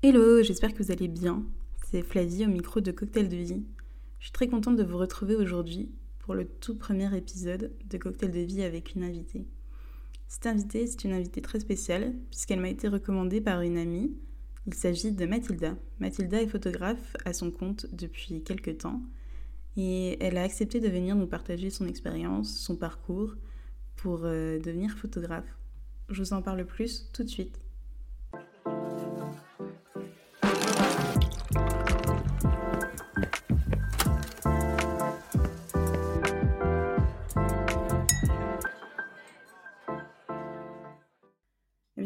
Hello, j'espère que vous allez bien. C'est Flavie au micro de Cocktail de vie. Je suis très contente de vous retrouver aujourd'hui pour le tout premier épisode de Cocktail de vie avec une invitée. Cette invitée, c'est une invitée très spéciale puisqu'elle m'a été recommandée par une amie. Il s'agit de Mathilda. Mathilda est photographe à son compte depuis quelques temps et elle a accepté de venir nous partager son expérience, son parcours pour euh, devenir photographe. Je vous en parle plus tout de suite.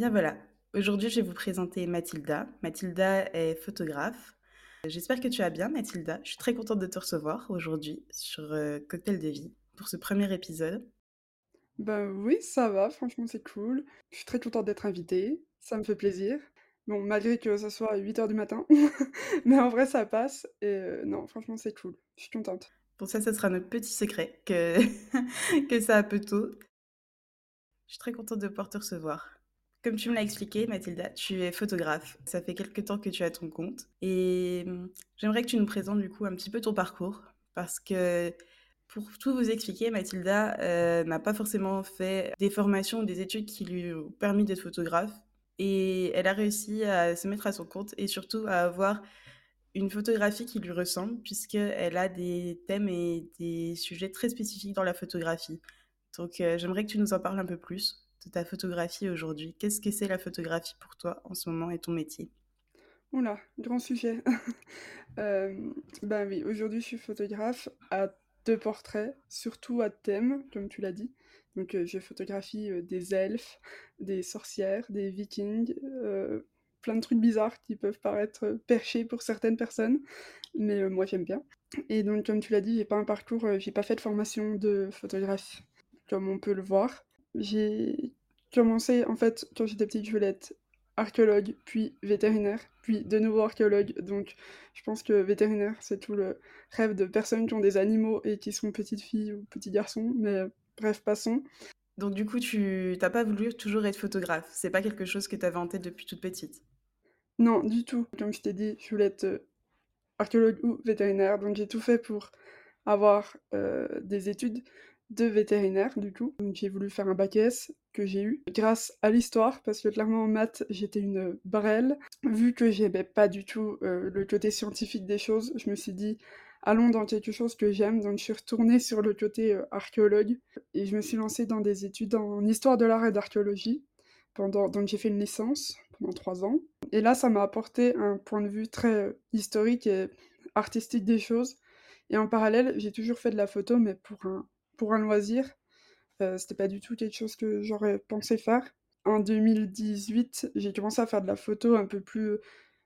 Bien voilà, aujourd'hui je vais vous présenter Mathilda. Mathilda est photographe. J'espère que tu vas bien Mathilda. Je suis très contente de te recevoir aujourd'hui sur euh, Cocktail de vie pour ce premier épisode. Bah oui, ça va, franchement c'est cool. Je suis très contente d'être invitée, ça me fait plaisir. Bon, malgré que ça soit 8h du matin, mais en vrai ça passe et euh, non, franchement c'est cool. Je suis contente. Pour ça, ça sera notre petit secret que, que ça a peu tôt. Je suis très contente de pouvoir te recevoir. Comme tu me l'as expliqué, Mathilda, tu es photographe. Ça fait quelques temps que tu as ton compte. Et hum, j'aimerais que tu nous présentes du coup un petit peu ton parcours. Parce que pour tout vous expliquer, Mathilda euh, n'a pas forcément fait des formations ou des études qui lui ont permis d'être photographe. Et elle a réussi à se mettre à son compte et surtout à avoir une photographie qui lui ressemble, puisqu'elle a des thèmes et des sujets très spécifiques dans la photographie. Donc euh, j'aimerais que tu nous en parles un peu plus de ta photographie aujourd'hui. Qu'est-ce que c'est la photographie pour toi en ce moment et ton métier? Oula, grand sujet. euh, ben oui, aujourd'hui je suis photographe à deux portraits, surtout à thème, comme tu l'as dit. Donc euh, je photographie euh, des elfes, des sorcières, des vikings, plein de trucs bizarres qui peuvent paraître perchés pour certaines personnes, mais moi j'aime bien. Et donc comme tu l'as dit, j'ai pas un parcours, j'ai pas fait de formation de photographe, comme on peut le voir. J'ai commencé, en fait, quand j'étais petite, je voulais être archéologue, puis vétérinaire, puis de nouveau archéologue. Donc, je pense que vétérinaire, c'est tout le rêve de personnes qui ont des animaux et qui sont petites filles ou petits garçons. Mais bref, passons. Donc, du coup, tu t'as pas voulu toujours être photographe. C'est pas quelque chose que tu avais en tête depuis toute petite? Non, du tout. Comme je t'ai dit, je voulais être euh, archéologue ou vétérinaire. Donc, j'ai tout fait pour avoir euh, des études de vétérinaire du coup. Donc j'ai voulu faire un bac S que j'ai eu grâce à l'histoire parce que clairement en maths j'étais une brêle. Vu que j'aimais pas du tout euh, le côté scientifique des choses, je me suis dit allons dans quelque chose que j'aime. Donc je suis retournée sur le côté euh, archéologue et je me suis lancée dans des études en histoire de l'art et d'archéologie. Pendant... Donc j'ai fait une licence pendant trois ans. Et là ça m'a apporté un point de vue très euh, historique et artistique des choses. Et en parallèle, j'ai toujours fait de la photo, mais pour un pour un loisir. Euh, c'était pas du tout quelque chose que j'aurais pensé faire. En 2018, j'ai commencé à faire de la photo un peu plus,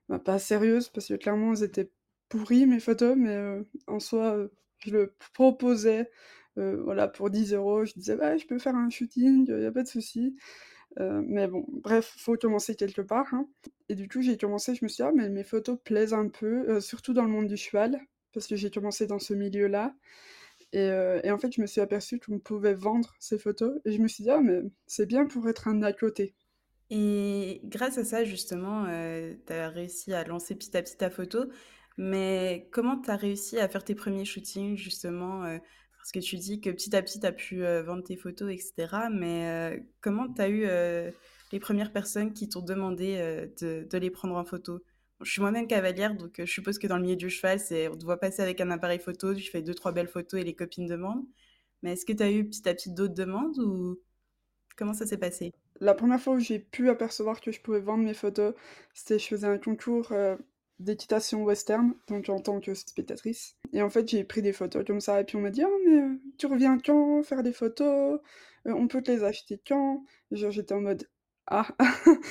bah, pas sérieuse, parce que clairement, elles étaient pourries, mes photos, mais euh, en soi, euh, je le proposais, euh, voilà, pour 10 euros. Je disais, bah, je peux faire un shooting, y a pas de souci. Euh, mais bon, bref, faut commencer quelque part. Hein. Et du coup, j'ai commencé, je me suis dit, ah, mais mes photos plaisent un peu, euh, surtout dans le monde du cheval, parce que j'ai commencé dans ce milieu-là. Et, euh, et en fait, je me suis aperçue qu'on pouvait vendre ces photos. Et je me suis dit, ah, mais c'est bien pour être un à côté. Et grâce à ça, justement, euh, tu as réussi à lancer petit à petit ta photo. Mais comment tu as réussi à faire tes premiers shootings, justement euh, Parce que tu dis que petit à petit, tu as pu euh, vendre tes photos, etc. Mais comment tu as eu les premières personnes qui t'ont demandé de, de les prendre en photo? Je suis moi-même cavalière, donc euh, je suppose que dans le milieu du cheval, c'est on te voit passer avec un appareil photo, tu fais deux, trois belles photos et les copines demandent. Mais est-ce que tu as eu petit à petit d'autres demandes ou comment ça s'est passé? La première fois où j'ai pu apercevoir que je pouvais vendre mes photos, c'était je faisais un concours euh, d'équitation western, donc en tant que spectatrice. Et en fait, j'ai pris des photos comme ça, et puis on m'a dit, ah, mais euh, tu reviens quand faire des photos? On peut te les acheter quand? Genre, j'étais en mode, ah,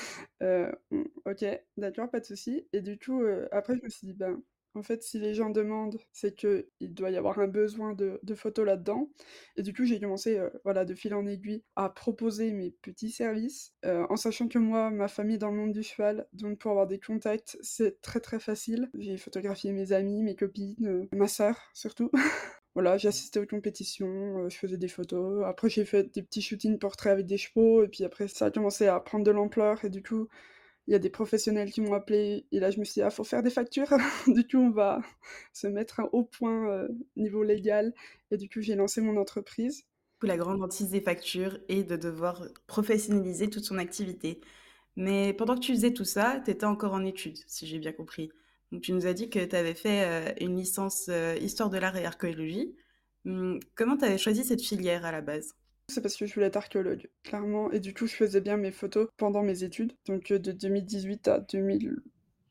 euh, mm, ok, d'accord, pas de souci. Et du coup, euh, après, je me suis dit, ben, en fait, si les gens demandent, c'est que il doit y avoir un besoin de, photos là-dedans. Et du coup, j'ai commencé, euh, voilà, de fil en aiguille, à proposer mes petits services, en sachant que moi, ma famille est dans le monde du cheval, donc pour avoir des contacts, c'est très très facile. J'ai photographié mes amis, mes copines, ma sœur surtout. Voilà, j'ai assisté aux compétitions, euh, je faisais des photos. Après, j'ai fait des petits shootings portraits avec des chevaux, et puis après, ça a commencé à prendre de l'ampleur, et du coup, il y a des professionnels qui m'ont appelé et là je me suis dit: «Ah faut faire des factures». Du coup on va se mettre au point, heu, niveau légal et du coup j'ai lancé mon entreprise. La grande hantise des factures et de devoir professionnaliser toute son activité. Mais pendant que tu faisais tout ça, tu étais encore en études, si j'ai bien compris. Donc tu nous as dit que tu avais fait, heu, une licence, heu, histoire de l'art et archéologie. Mmh, comment tu avais choisi cette filière à la base? C'est parce que je voulais être archéologue, clairement et du coup je faisais bien mes photos pendant mes études. Donc, heu, de 2018 à 2000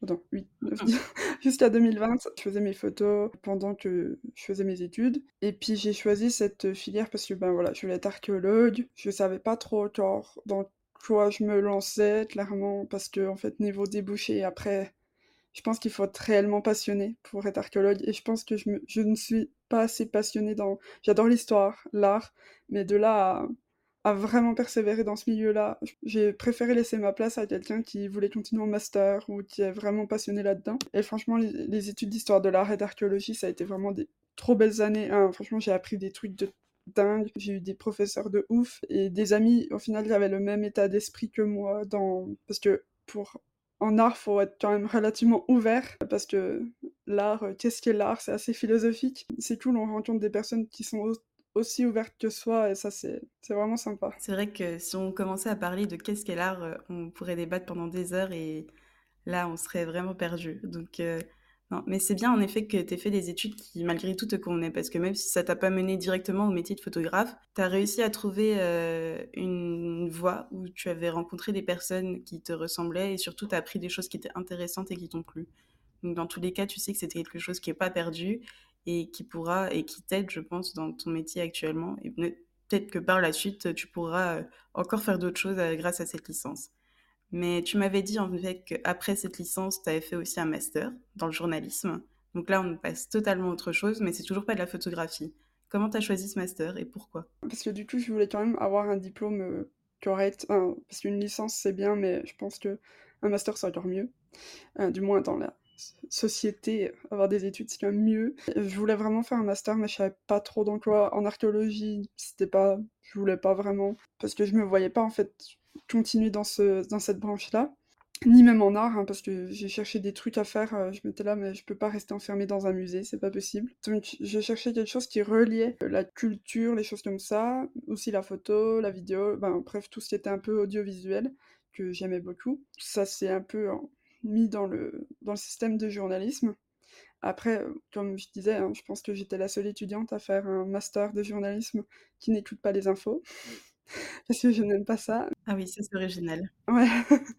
attends 8-9-10 jusqu'à 2020, je faisais mes photos pendant que je faisais mes études et puis j'ai choisi cette, filière parce que, ben, voilà, je voulais être archéologue. Je savais pas trop encore dans quoi je me lançais clairement parce qu'en fait niveau débouchés après, je pense qu'il faut être réellement passionné pour être archéologue et je pense que je ne suis pas assez passionnée dans j'adore l'histoire, l'art, mais de là à vraiment persévérer dans ce milieu-là, j'ai préféré laisser ma place à quelqu'un qui voulait continuer en master ou qui est vraiment passionné là-dedans et franchement les les études d'histoire de l'art et d'archéologie, ça a été vraiment des trop belles années, hein. Franchement, j'ai appris des trucs de dingue, j'ai eu des professeurs de ouf et des amis au final qui avaient le même état d'esprit que moi dans parce que pour en art, faut être quand même relativement ouvert parce que l'art, heu, qu'est-ce qu'est l'art? C'est assez philosophique. C'est cool, on rencontre des personnes qui sont au aussi ouvertes que soi et ça c'est vraiment sympa. C'est vrai que si on commençait à parler de qu'est-ce qu'est l'art, heu, on pourrait débattre pendant des heures et là, on serait vraiment perdus. Donc heu, non, mais c'est bien en effet que tu aies fait des études qui malgré tout te convenaient parce que même si ça t'a pas mené directement au métier de photographe, tu as réussi à trouver, heu, une voie où tu avais rencontré des personnes qui te ressemblaient et surtout tu as appris des choses qui étaient intéressantes et qui t'ont plu. Donc dans tous les cas, tu sais que c'était quelque chose qui est pas perdu et qui pourra et qui t'aide, je pense, dans ton métier actuellement et peut peut-être que par la suite, tu pourras, heu, encore faire d'autres choses, heu, grâce à cette licence. Mais tu m'avais dit en fait qu'après cette licence, tu avais fait aussi un master dans le journalisme. Donc là, on passe totalement à autre chose, mais c'est toujours pas de la photographie. Comment tu as choisi ce master et pourquoi? Parce que du coup, je voulais quand même avoir un diplôme, heu, correct, enfin, parce qu'une licence c'est bien, mais je pense qu'un master c'est encore mieux, heu, du moins dans la so société, avoir des études c'est quand même mieux. Je voulais vraiment faire un master, mais je savais pas trop dans quoi. En archéologie, c'était pas je voulais pas vraiment parce que je me voyais pas en fait continuer dans ce dans cette branche-là, ni même en art, hein, parce que j'ai cherché des trucs à faire, heu, je m'étais là: «Mais je peux pas rester enfermée dans un musée, c'est pas possible». Donc je cherchais quelque chose qui reliait, heu, la culture, les choses comme ça, aussi la photo, la vidéo, ben, bref, tout ce qui était un peu audiovisuel, que j'aimais beaucoup. Ça s'est un peu en mis dans le dans le système de journalisme. Après, heu, comme je disais, hein, je pense que j'étais la seule étudiante à faire un master de journalisme qui n'écoute pas les infos, parce que je n'aime pas ça. Ah oui, ça c'est original. Ouais.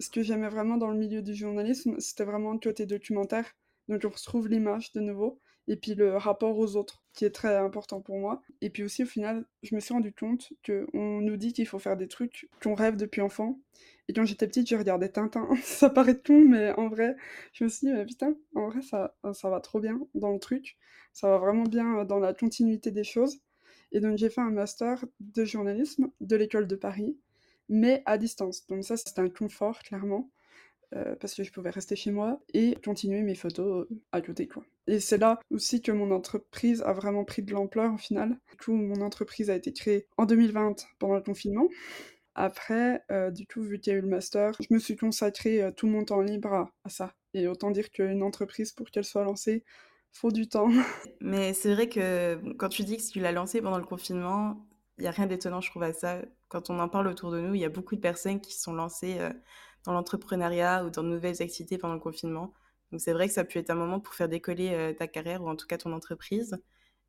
Ce que j'aimais vraiment dans le milieu du journalisme, c'était vraiment le côté documentaire. Donc on retrouve l'image de nouveau et puis le rapport aux autres qui est très important pour moi et puis aussi au final, je me suis rendu compte qu'on nous dit qu'il faut faire des trucs qu'on rêve depuis enfant et quand j'étais petite, je regardais Tintin. Ça paraît con, mais en vrai, je me suis dit: «Mais putain, en vrai ça ça va trop bien dans le truc, ça va vraiment bien, dans la continuité des choses» et donc j'ai fait un master de journalisme de l'école de Paris, mais à distance. Donc ça, c'était un confort clairement, heu, parce que je pouvais rester chez moi et continuer mes photos, heu, à côté, et c'est là aussi que mon entreprise a vraiment pris de l'ampleur au final. Du coup, mon entreprise a été créée en 2020 pendant le confinement. Après, heu, du coup, vu qu'il y a eu le master, je me suis consacrée, tout mon temps libre à ça et autant dire qu'une entreprise pour qu'elle soit lancée, faut du temps. Mais c'est vrai que, quand tu dis que tu l'as lancé pendant le confinement, il y a rien d'étonnant, je trouve, à ça. Quand on en parle autour de nous, il y a beaucoup de personnes qui se sont lancées, heu, dans l'entrepreneuriat ou dans de nouvelles activités pendant le confinement. Donc c'est vrai que ça a pu être un moment pour faire décoller, heu, ta carrière ou en tout cas ton entreprise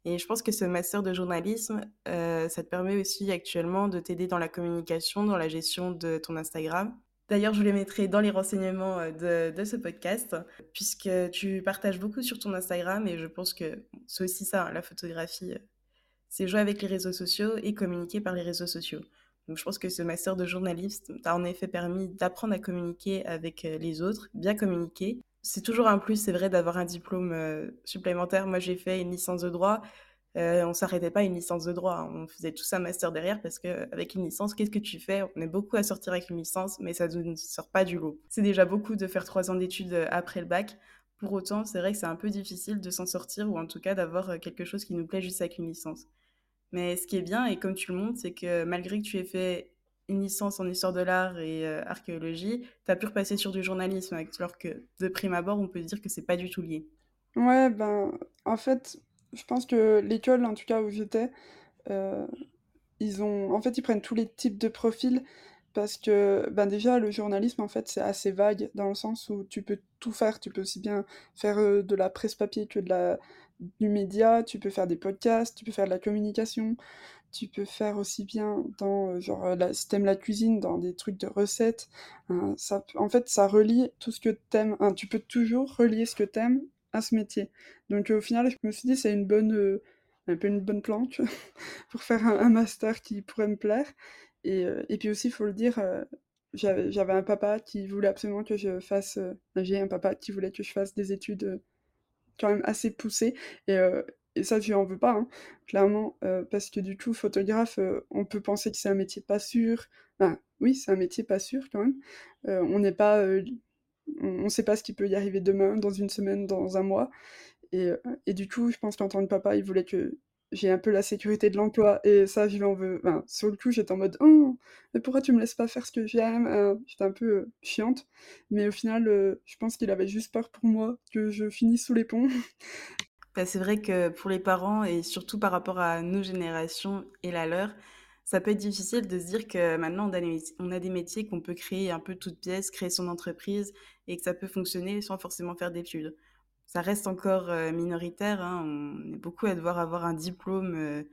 et je pense que ce master de journalisme, heu, ça te permet aussi actuellement de t'aider dans la communication, dans la gestion de ton Instagram. D'ailleurs, je vous les mettrai dans les renseignements, heu, de ce podcast, puisque tu partages beaucoup sur ton Instagram et je pense que c'est aussi ça, hein, la photographie, heu, c'est jouer avec les réseaux sociaux et communiquer par les réseaux sociaux. Donc je pense que ce master de journaliste t'a en effet permis d'apprendre à communiquer avec, heu, les autres, bien communiquer. C'est toujours un plus, c'est vrai, d'avoir un diplôme, supplémentaire. Moi, j'ai fait une licence de droit, heu, on s'arrêtait pas à une licence de droit, hein. On faisait tous un master derrière parce qu'avec une licence, qu'est-ce que tu fais? On est beaucoup à sortir avec une licence, mais ça ne sort pas du lot. C'est déjà beaucoup de faire 3 ans d'études, heu, après le bac. Pour autant, c'est vrai que c'est un peu difficile de s'en sortir ou en tout cas d'avoir, heu, quelque chose qui nous plaît juste avec une licence. Mais ce qui est bien et comme tu le montres, c'est que malgré que tu aies fait une licence en histoire de l'art et heu, archéologie, tu as pu repasser sur du journalisme avec alors que de prime abord, on peut dire que c'est pas du tout lié. Ouais, ben, en fait, je pense que l'école, en tout cas où j'étais, heu, ils ont en fait, ils prennent tous les types de profils parce que, ben, déjà, le journalisme, en fait, c'est assez vague dans le sens où tu peux tout faire. Tu peux aussi bien faire, heu, de la presse papier que de la du média, tu peux faire des podcasts, tu peux faire de la communication, tu peux faire aussi bien dans, heu, genre, la si tu la cuisine, dans des trucs de recettes, hein, en fait, ça relie tout ce que t'aimes. hein, tu peux toujours relier ce que t'aimes à ce métier. Donc, heu, au final, je me suis dit: «C'est une bonne, heu, un peu une bonne planque pour faire un master qui pourrait me plaire» et et puis aussi, il faut le dire, j'avais un papa qui voulait absolument que je fasse, j'ai un papa qui voulait que je fasse des études, quand même assez poussé et ça je lui en veux pas, hein, clairement, parce que du coup photographe, on peut penser que c'est un métier pas sûr. Enfin, oui, c'est un métier pas sûr quand même. On n'est pas, on on sait pas ce qui peut y arriver demain, dans une semaine, dans un mois et heu et du coup, je pense qu'en tant que papa, il voulait que j'ai un peu la sécurité de l'emploi et ça, je lui en veux sur le coup, j'étais en mode: «Oh, mais pourquoi tu me laisses pas faire ce que j'aime?» heu, j'étais un peu, heu, chiante, mais au final, heu, je pense qu'il avait juste peur pour moi, que je finisse sous les ponts. Bah, c'est vrai que pour les parents et surtout par rapport à nos générations et la leur, ça peut être difficile de se dire que maintenant on a des métiers qu'on peut créer un peu de toutes pièces, créer son entreprise et que ça peut fonctionner sans forcément faire d'études. Ça reste encore, heu, minoritaire, hein, on est beaucoup à devoir avoir un diplôme, heu,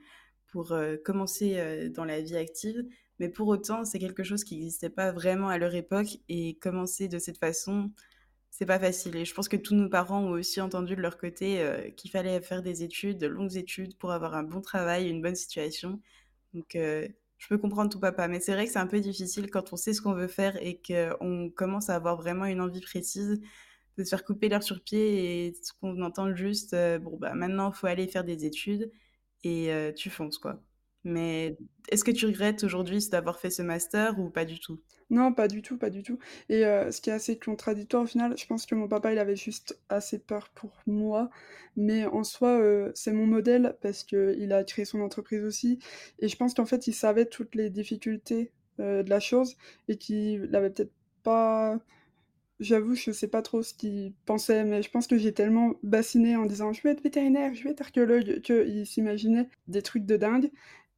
pour, heu, commencer, dans la vie active, mais pour autant, c'est quelque chose qui n'existait pas vraiment à leur époque et commencer de cette façon, c'est pas facile et je pense que tous nos parents ont aussi entendu de leur côté, qu'il fallait faire des études, de longues études pour avoir un bon travail, une bonne situation. Donc je peux comprendre ton papa, mais c'est vrai que c'est un peu difficile quand on sait ce qu'on veut faire et qu'on commence à avoir vraiment une envie précise, de se faire couper l'herbe sur pied et qu'on entend juste, heu: «Bon, bah, maintenant, faut aller faire des études» et heu, tu fonces, quoi. Mais est-ce que tu regrettes aujourd'hui d'avoir fait ce master ou pas du tout? Non, pas du tout, pas du tout. Et heu, ce qui est assez contradictoire au final, je pense que mon papa, il avait juste assez peur pour moi, mais en soi, heu, c'est mon modèle parce qu'il a créé son entreprise aussi. Et je pense qu'en fait, il savait toutes les difficultés, heu, de la chose et qu'il avait peut-être pas J'avoue, je sais pas trop ce qu'il pensait, mais je pense que j'ai tellement bassiné en disant: «Je veux être vétérinaire, je veux être archéologue», qu'il s'imaginait des trucs de dingue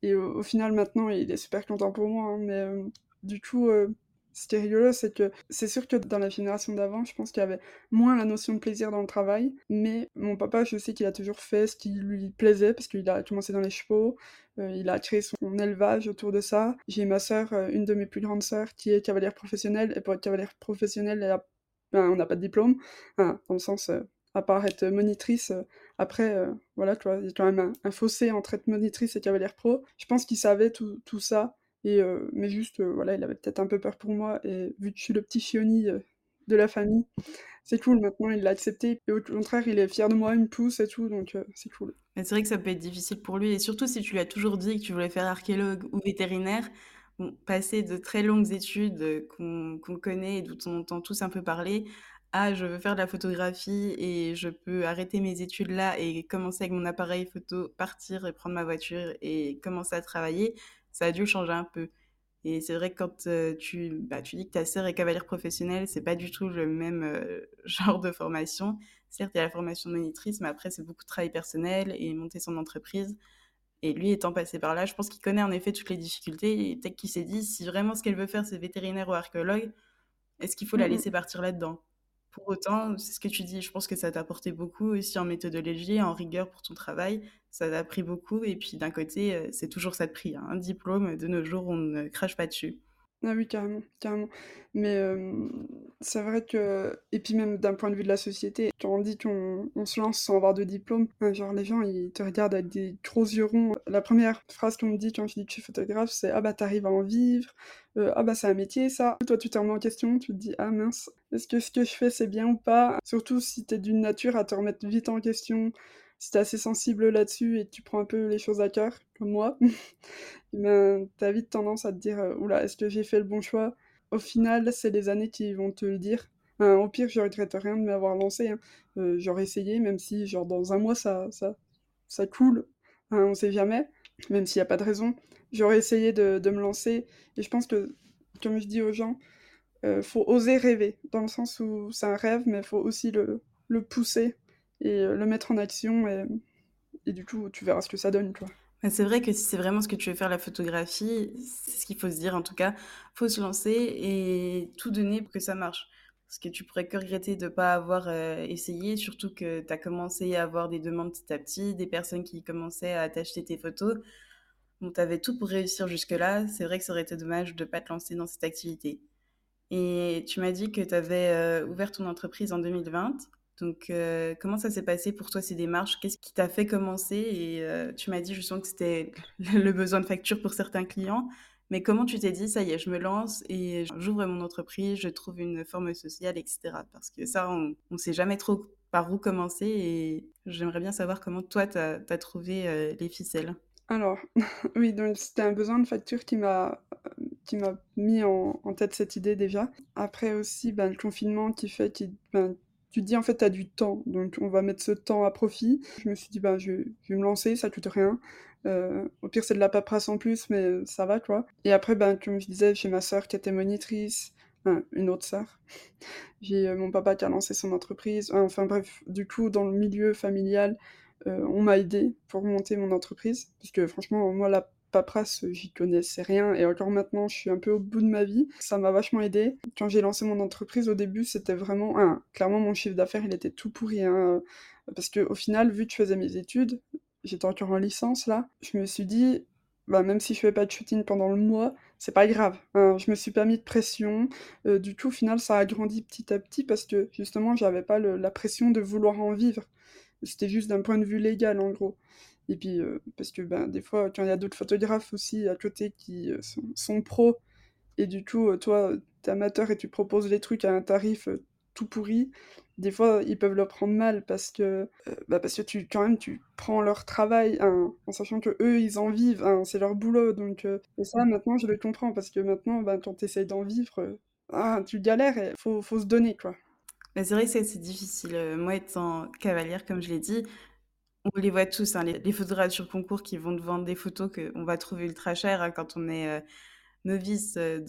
et au au final, maintenant, il est super content pour moi, hein, mais hem, du coup, heu, ce qui est rigolo, c'est que c'est sûr que dans la génération d'avant, je pense qu'il y avait moins la notion de plaisir dans le travail, mais mon papa, je sais qu'il a toujours fait ce qui lui plaisait parce qu'il a commencé dans les chevaux, il a créé son élevage autour de ça. J'ai ma sœur, une de mes plus grandes sœurs qui est cavalière professionnelle et pour être cavalière professionnelle, ben, on n'a pas de diplôme, enfin, dans le sens, à part être monitrice, après, heu, voilà? Il y a quand même un fossé entre être monitrice et cavalière pro. Je pense qu'il savait tout tout ça et heu, mais juste, heu, voilà, il avait peut-être un peu peur pour moi et vu que je suis le petit chioni, de la famille, c'est cool maintenant, il l'a accepté et au contraire, il est fier de moi, il me pousse et tout, donc c'est cool. Mais c'est vrai que ça peut être difficile pour lui et surtout si tu lui as toujours dit que tu voulais faire archéologue ou vétérinaire, passer de très longues études, qu'on connaît et dont on entend tous un peu parler, à «Je veux faire de la photographie et je peux arrêter mes études là et commencer avec mon appareil photo, partir et prendre ma voiture et commencer à travailler», ça a dû changer un peu. Et c'est vrai que quand, heu, tu bah, tu dis que ta sœur est cavalière professionnelle, c'est pas du tout le même, heu, genre de formation. Certes, il y a la formation de monitrice, mais après c'est beaucoup de travail personnel et monter son entreprise et lui étant passé par là, je pense qu'il connaît en effet toutes les difficultés et peut-être qu'il s'est dit: «Si vraiment ce qu'elle veut faire, c'est vétérinaire ou archéologue, est-ce qu'il faut la Mmh mh. laisser partir là-dedans?» Pour autant, c'est ce que tu dis, je pense que ça t'a apporté beaucoup aussi en méthodologie, en rigueur pour ton travail. Ça t'a appris beaucoup et puis d'un côté, heu, c'est toujours ça de prix, hein. Un diplôme, de nos jours, on ne crache pas dessus. Ah oui, carrément, carrément. Mais c'est vrai que et puis même d'un point de vue de la société, quand on dit qu'on on se lance sans avoir de diplôme, heu, genre les gens ils te regardent avec des gros yeux ronds. La première phrase qu'on me dit quand je dis que je suis photographe, c'est: «Ah bah tu arrives à en vivre», heu, «Ah bah c'est un métier ça». Toi tu te remets en question, tu te dis: «Ah mince, est-ce que ce que je fais c'est bien ou pas?» surtout si tu es d'une nature à te remettre vite en question, si tu es assez sensible là-dessus et que tu prends un peu les choses à cœur, comme moi. Ben, tu as vite tendance à te dire, heu: «Ouh là, est-ce que j'ai fait le bon choix?» Au final, c'est les années qui vont te le dire. Au pire, je regrette rien de m'avoir lancé, hein. Heu, j'aurais essayé, même si genre dans un mois ça ça ça coule, hein, on sait jamais, même s'il y a pas de raison. j'aurais essayé de de me lancer et je pense que, comme je dis aux gens, heu, faut oser rêver. Dans le sens où c'est un rêve, mais il faut aussi le le pousser et heu, le mettre en action et du coup, tu verras ce que ça donne, quoi. C'est vrai que si c'est vraiment ce que tu veux faire, la photographie, c'est ce qu'il faut se dire en tout cas, faut se lancer et tout donner pour que ça marche. Parce que tu pourrais que regretter de pas avoir, heu, essayé, surtout que tu as commencé à avoir des demandes petit à petit, des personnes qui commençaient à t'acheter tes photos. Donc tu avais tout pour réussir jusque-là. C'est vrai que ça aurait été dommage de pas te lancer dans cette activité. Et tu m'as dit que tu avais, heu, ouvert ton entreprise en 2020. Donc, heu, comment ça s'est passé pour toi ces démarches? Qu'est-ce qui t'a fait commencer? Et heu, tu m'as dit justement que c'était le besoin de facture pour certains clients. Mais comment tu t'es dit: «Ça y est, je me lance et j'ouvre mon entreprise, je trouve une forme sociale» et cetera? Parce que ça, on on sait jamais trop par où commencer et j'aimerais bien savoir comment toi tu as trouvé, heu, les ficelles? Alors, oui, donc c'était un besoin de facture qui m'a, qui m'a mis en tête cette idée déjà. Après aussi, ben, le confinement qui fait qui ben, tu dis en fait: «Tu as du temps, donc on va mettre ce temps à profit». Je me suis dit: «Ben, je vais me lancer, ça coûte rien». Heu, au pire, c'est de la paperasse en plus, mais ça va, quoi. Et après, ben, comme je disais, j'ai ma sœur qui était monitrice, une autre sœur. J'ai, heu, mon papa qui a lancé son entreprise, enfin bref, du coup, dans le milieu familial, heu, on m'a aidée pour monter mon entreprise. Parce que franchement, moi, la paperasse, j'y connaissais rien et encore maintenant, je suis un peu au bout de ma vie. Ça m'a vachement aidée. Quand j'ai lancé mon entreprise, au début, c'était vraiment un clairement, mon chiffre d'affaires, il était tout pourri, hein, parce qu'au final, vu que je faisais mes études, j'étais encore en licence là, je me suis dit: «Bah, même si je fais pas de shooting pendant le mois, c'est pas grave». Hein, je me suis pas mis de pression, heu, du coup, au final, ça a grandi petit à petit parce que justement, j'avais pas la pression de vouloir en vivre. C'était juste d'un point de vue légal, en gros. Et puis, heu, parce que, ben, des fois, quand il y a d'autres photographes aussi à côté qui, heu, sont sont pros et du coup, heu, toi, tu es amateur et tu proposes des trucs à un tarif, tout pourri, des fois, ils peuvent le prendre mal parce que, bah, parce que tu quand même, tu prends leur travail, hein, en sachant qu'eux, ils en vivent, hein, c'est leur boulot donc et ça, maintenant, je le comprends parce que maintenant, ben, quand tu essayes d'en vivre, ah, tu galères et faut faut se donner, quoi. Bah, c'est vrai que c'est difficile, moi étant cavalière, comme je l'ai dit, on les voit tous, hein, les les photographes sur concours qui vont te vendre des photos qu'on va trouver ultra chères, hein, quand on est, heu, novice, heu,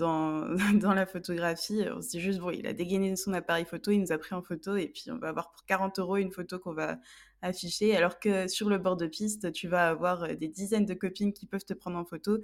dans la photographie. On se dit juste: «Bon, il a dégainé son appareil photo, il nous a pris en photo et puis on va avoir pour 40 € une photo qu'on va afficher». Alors que sur le bord de piste, tu vas avoir, heu, des dizaines de copines qui peuvent te prendre en photo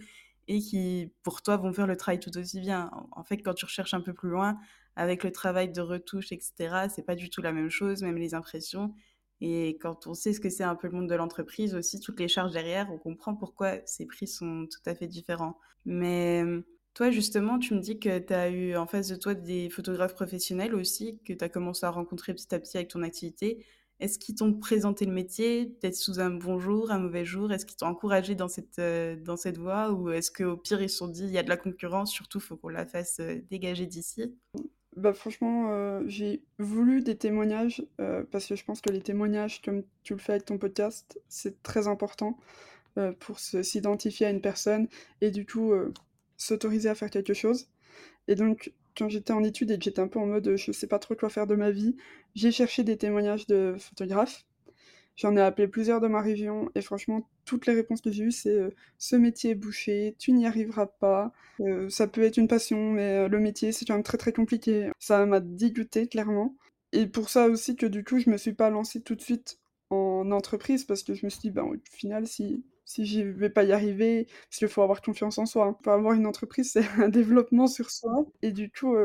et qui, pour toi, vont faire le travail tout aussi bien. En en fait, quand tu recherches un peu plus loin, avec le travail de retouche et cetera, c'est pas du tout la même chose, même les impressions et quand on sait ce que c'est un peu le monde de l'entreprise aussi, toutes les charges derrière, on comprend pourquoi ces prix sont tout à fait différents. Mais, hem, toi, justement, tu me dis que tu as eu en face de toi des photographes professionnels aussi, que tu as commencé à rencontrer petit à petit avec ton activité. Est-ce qu'ils t'ont présenté le métier, peut-être sous un bon jour, un mauvais jour? Est-ce qu'ils t'ont encouragé dans cette, heu, dans cette voie? Ou est-ce qu'au pire, ils se sont dit: «Il y a de la concurrence, surtout, faut qu'on la fasse, heu, dégager d'ici»? Bah, franchement, heu, j'ai voulu des témoignages, heu, parce que je pense que les témoignages, comme tu le fais avec ton podcast, c'est très important, heu, pour s'identifier à une personne et du coup, s'autoriser à faire quelque chose. Et donc, quand j'étais en études et que j'étais un peu en mode, je sais pas trop quoi faire de ma vie, j'ai cherché des témoignages de photographes. J'en ai appelé plusieurs de ma région et franchement, toutes les réponses que j'ai eues, c'est, heu: «Ce métier est bouché, tu n'y arriveras pas, heu, ça peut être une passion, mais heu, le métier, c'est quand même très, très compliqué». Ça m'a dégoûtée clairement et pour ça aussi que du coup, je me suis pas lancée tout de suite en entreprise parce que je me suis dit: «Ben, au final, si si j'y vais pas y arriver» parce faut avoir confiance en soi, hein. Pour avoir une entreprise, c'est un développement sur soi et du coup,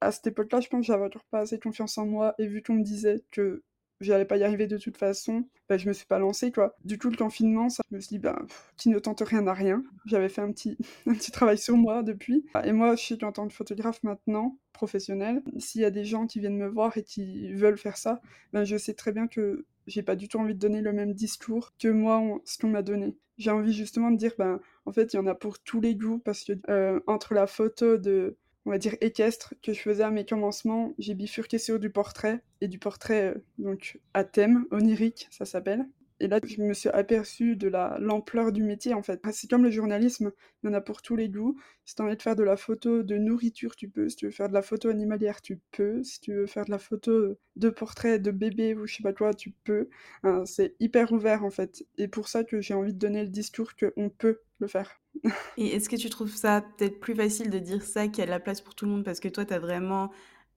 à cette époque-là, je pense que j'avais toujours pas assez confiance en moi et vu qu'on me disait que j'allais pas y arriver de toute façon, bah, je me suis pas lancée, quoi. Du coup, le confinement, ça je me suis dit: «Bah, qui ne tente rien n'a rien». J'avais fait un petit un petit travail sur moi depuis et moi, je sais qu'en tant que photographe maintenant, professionnel, s'il y a des gens qui viennent me voir et qui veulent faire ça, ben, je sais très bien que j'ai pas du tout envie de donner le même discours que moi, ce qu'on m'a donné. J'ai envie justement de dire: «Ben, en fait, il y en a pour tous les goûts» parce que, heu, entre la photo de on va dire équestre que je faisais à mes commencements, j'ai bifurqué sur du portrait et du portrait, heu, donc à thème, onirique, ça s'appelle et là, je me suis aperçue de la l'ampleur du métier, en fait. C'est comme le journalisme, il y en a pour tous les goûts. Si tu as envie de faire de la photo de nourriture, tu peux. Si tu veux faire de la photo animalière, tu peux. Si tu veux faire de la photo, de portrait de bébé ou je sais pas quoi, tu peux. C'est hyper ouvert, en fait et pour ça que j'ai envie de donner le discours qu'on peut le faire. Et est-ce que tu trouves ça peut-être plus facile de dire ça qu'il y a de la place pour tout le monde? Parce que toi, tu as vraiment,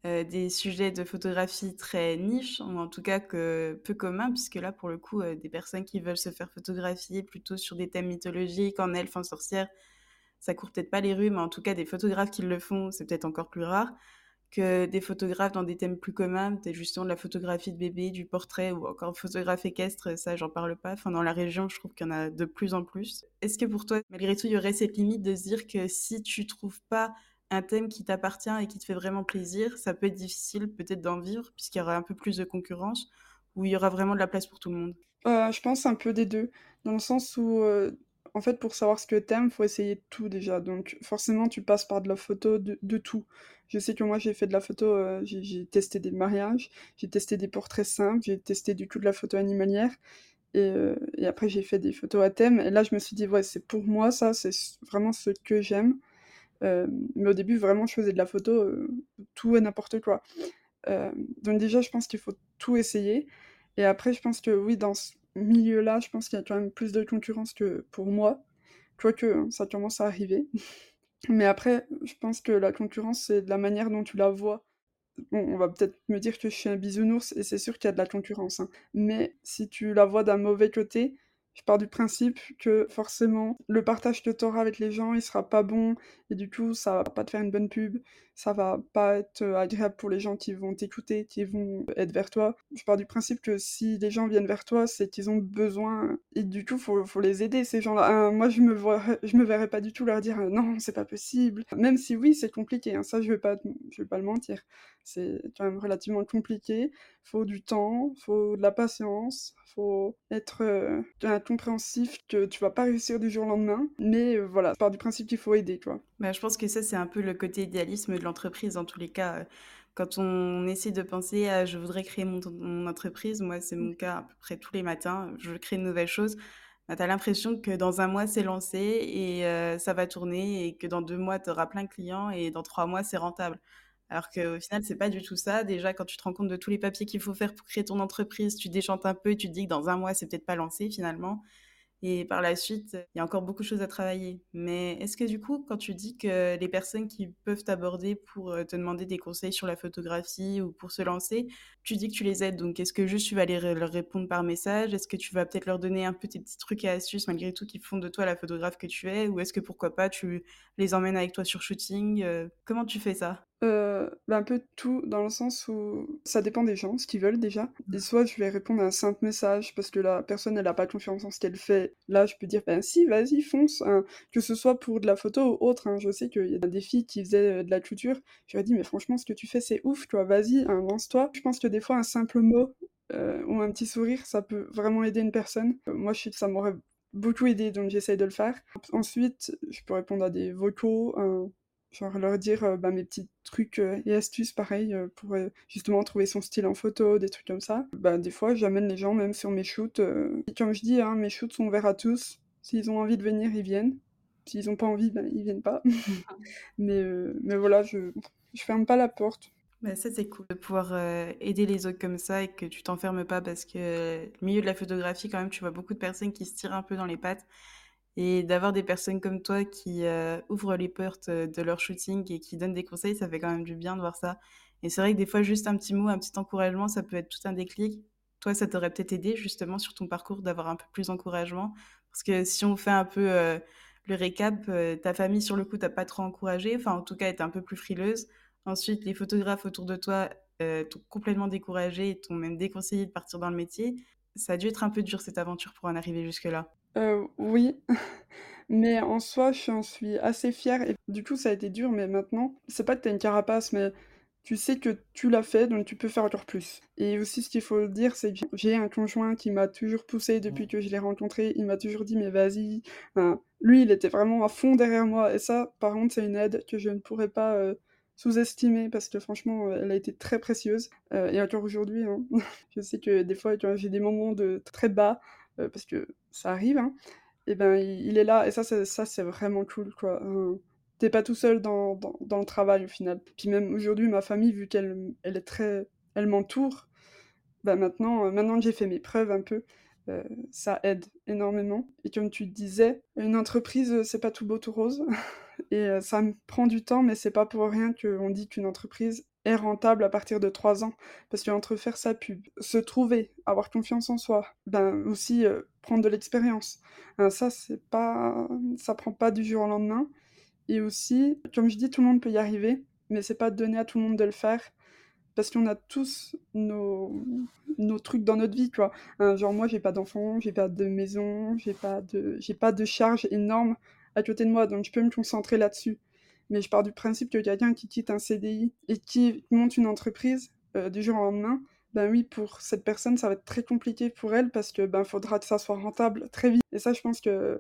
des sujets de photographie très niches ou en tout cas que peu communs puisque là, pour le coup, des personnes qui veulent se faire photographier plutôt sur des thèmes mythologiques, en elfes, en sorcières, ça court peut-être pas les rues, mais en tout cas des photographes qui le font, c'est peut-être encore plus rare que des photographes dans des thèmes plus communs, peut-être justement de la photographie de bébé, du portrait ou encore photographe équestre, ça j'en parle pas. Enfin, dans la région, je trouve qu'il y en a de plus en plus. Est-ce que pour toi, malgré tout, il y aurait cette limite de se dire que si tu trouves pas un thème qui t'appartient et qui te fait vraiment plaisir, ça peut être difficile peut-être d'en vivre puisqu'il y aura un peu plus de concurrence ou il y aura vraiment de la place pour tout le monde? Heu, je pense un peu des 2, dans le sens où, heu, en fait, pour savoir ce que tu aimes, faut essayer tout déjà, donc forcément, tu passes par de la photo de de tout. Je sais que moi, j'ai fait de la photo, heu, j'ai testé des mariages, j'ai testé des portraits simples, j'ai testé du coup de la photo animalière et heu et après j'ai fait des photos à thème et là, je me suis dit: «Ouais, c'est pour moi ça, c'est vraiment ce que j'aime». Hem, mais au début, vraiment, je faisais de la photo, tout et n'importe quoi. Donc déjà, je pense qu'il faut tout essayer et après je pense que oui, dans milieu-là, je pense qu'il y a quand même plus de concurrence que pour moi. Quoique, ça commence à arriver. Mais après, je pense que la concurrence, c'est de la manière dont tu la vois. On va peut-être me dire que je suis un bisounours et c'est sûr qu'il y a de la concurrence, hein. Mais si tu la vois d'un mauvais côté, je pars du principe que forcément le partage que tu auras avec les gens, il sera pas bon et du coup, ça va pas te faire une bonne pub, ça va pas être, heu, agréable pour les gens qui vont t'écouter, qui vont être vers toi. Je pars du principe que si les gens viennent vers toi, c'est qu'ils ont besoin et du coup, faut faut les aider ces gens-là. Hein, moi, je me je me verrais pas du tout leur dire: «Heu, non, c'est pas possible». Même si oui, c'est compliqué, hein, ça je vais pas je vais pas le mentir. C'est quand même relativement compliqué, faut du temps, faut de la patience, faut être, compréhensif que tu vas pas réussir du jour au lendemain, mais voilà, je pars du principe qu'il faut aider, tu vois? Bah, je pense que ça, c'est un peu le côté idéalisme l'entreprise dans tous les cas, heu, quand on essaie de penser à: «Je voudrais créer mon mon entreprise», moi, c'est Mmh. mon cas à peu près tous les matins, je créer une nouvelle chose. Bah, tu as l'impression que dans un mois, c'est lancé et heu, ça va tourner et que dans 2 mois, tu auras plein de clients et dans 3 mois, c'est rentable. Alors qu'au final, c'est pas du tout ça. Déjà, quand tu te rends compte de tous les papiers qu'il faut faire pour créer ton entreprise, tu déchantes un peu et tu te dis que dans un mois, c'est peut-être pas lancé finalement. Et par la suite, il y a encore beaucoup de choses à travailler. Mais est-ce que du coup, quand tu dis que les personnes qui peuvent t'aborder pour, heu, te demander des conseils sur la photographie ou pour se lancer, tu dis que tu les aides. Donc est-ce que juste tu vas les leur répondre par message? Est-ce que tu vas peut-être leur donner un peu tes petits trucs et astuces malgré tout qui font de toi la photographe que tu es? Ou est-ce que pourquoi pas tu les emmènes avec toi sur shooting? Heu, comment tu fais ça? Heu, bah, un peu tout, dans le sens où ça dépend des gens, ce qu'ils veulent déjà et soit je vais répondre à un simple message parce que la personne elle a pas confiance en ce qu'elle fait. Là, je peux dire: «Ben si, vas-y, fonce», hein, que ce soit pour de la photo ou autre, hein. Je sais qu'il y a des filles qui faisaient, heu, de la couture, je leur ai dit: «Mais franchement, ce que tu fais, c'est ouf, tu vois, vas-y, hein, lance-toi». Je pense que des fois un simple mot, heu, ou un petit sourire, ça peut vraiment aider une personne. Moi, je ça m'aurait beaucoup aidé, donc j'essaye de le faire. Ensuite, je peux répondre à des vocaux, Genre leur dire, heu, bah, mes petits trucs, heu, et astuces pareil, heu, pour, justement trouver son style en photo, des trucs comme ça. Bah, des fois j'amène les gens même sur mes shoots, et comme je dis, hein, mes shoots sont ouverts à tous. S'ils ont envie de venir, ils viennent. S'ils ont pas envie, ben, ils viennent pas. Mais, mais voilà, je je ferme pas la porte. Bah, ça, c'est cool de pouvoir, aider les autres comme ça et que tu t'enfermes pas parce que le milieu de la photographie quand même, tu vois beaucoup de personnes qui se tirent un peu dans les pattes et d'avoir des personnes comme toi qui, heu, ouvrent les portes, heu, de leur shooting et qui donnent des conseils, ça fait quand même du bien de voir ça et c'est vrai que des fois juste un petit mot, un petit encouragement, ça peut être tout un déclic. Toi, ça t'aurait peut-être aidé justement sur ton parcours d'avoir un peu plus d'encouragement? Parce que si on fait un peu, heu, le récap, ta famille sur le coup t'a pas trop encouragée, enfin en tout cas était un peu plus frileuse. Ensuite, les photographes autour de toi, heu, t'ont complètement découragé et t'ont même déconseillé de partir dans le métier. Ça a dû être un peu dur cette aventure pour en arriver jusque-là. Heu, oui, mais en soi, j'en suis assez fière et du coup, ça a été dur, mais maintenant, c'est pas que tu as une carapace, mais tu sais que tu l'as fait, donc tu peux faire encore plus. Et aussi, ce qu'il faut dire, c'est que j'ai un conjoint qui m'a toujours poussée depuis que je l'ai rencontré. Il m'a toujours dit: «Mais vas-y», enfin, lui, il était vraiment à fond derrière moi. Et ça, par contre, c'est une aide que je ne pourrais pas, heu, sous-estimer parce que franchement, heu, elle a été très précieuse, heu et encore aujourd'hui, hein, je sais que des fois, j'ai des moments de très bas, heu, parce que ça arrive, hein, et ben, il est là et ça c'est ça c'est vraiment cool, quoi, hein. Tu pas tout seul dans dans le travail, au final. Puis même aujourd'hui, ma famille, vu qu'elle elle est très elle m'entoure, bah, maintenant, heu, maintenant que j'ai fait mes preuves un peu, heu, ça aide énormément et comme tu disais, une entreprise, heu, c'est pas tout beau, tout rose et ça me prend du temps, mais c'est pas pour rien qu'on dit qu'une entreprise est rentable à partir de 3 ans. Parce qu'entre faire sa pub, se trouver, avoir confiance en soi, ben, aussi, prendre de l'expérience, hein, ça c'est pas ça prend pas du jour au lendemain et aussi, comme je dis, tout le monde peut y arriver, mais c'est pas donné à tout le monde de le faire parce qu'on a tous nos nos trucs dans notre vie, quoi. Hein, genre moi, j'ai pas d'enfant, j'ai pas de maison, j'ai pas de j'ai pas de charge énorme à côté de moi, donc je peux me concentrer là-dessus. Mais je pars du principe que quelqu'un qui quitte un CDI et qui monte une entreprise, heu, du jour au lendemain, ben oui, pour cette personne, ça va être très compliqué pour elle parce que, ben, faudra que ça soit rentable très vite et ça, je pense que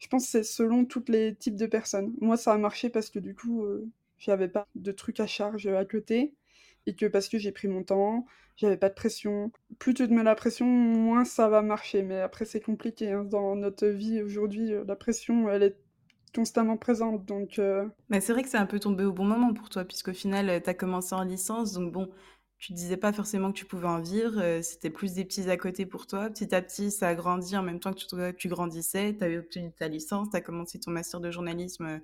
je pense c'est selon toutes les types de personnes. Moi, ça a marché parce que du coup, heu, j'avais pas de trucs à charge, à côté et que parce que j'ai pris mon temps, j'avais pas de pression. Plus tu te mets la pression, moins ça va marcher, mais après c'est compliqué, hein, dans notre vie aujourd'hui, heu, la pression, elle est constamment présente donc Mais c'est vrai que c'est un peu tombé au bon moment pour toi puisqu'au final, tu as commencé en licence donc bon, tu disais pas forcément que tu pouvais en vivre, heu, c'était plus des petits à côté pour toi. Petit à petit, ça a grandi en même temps que toi tu grandissais, tu obtenu ta licence, tu as commencé ton master de journalisme, heu,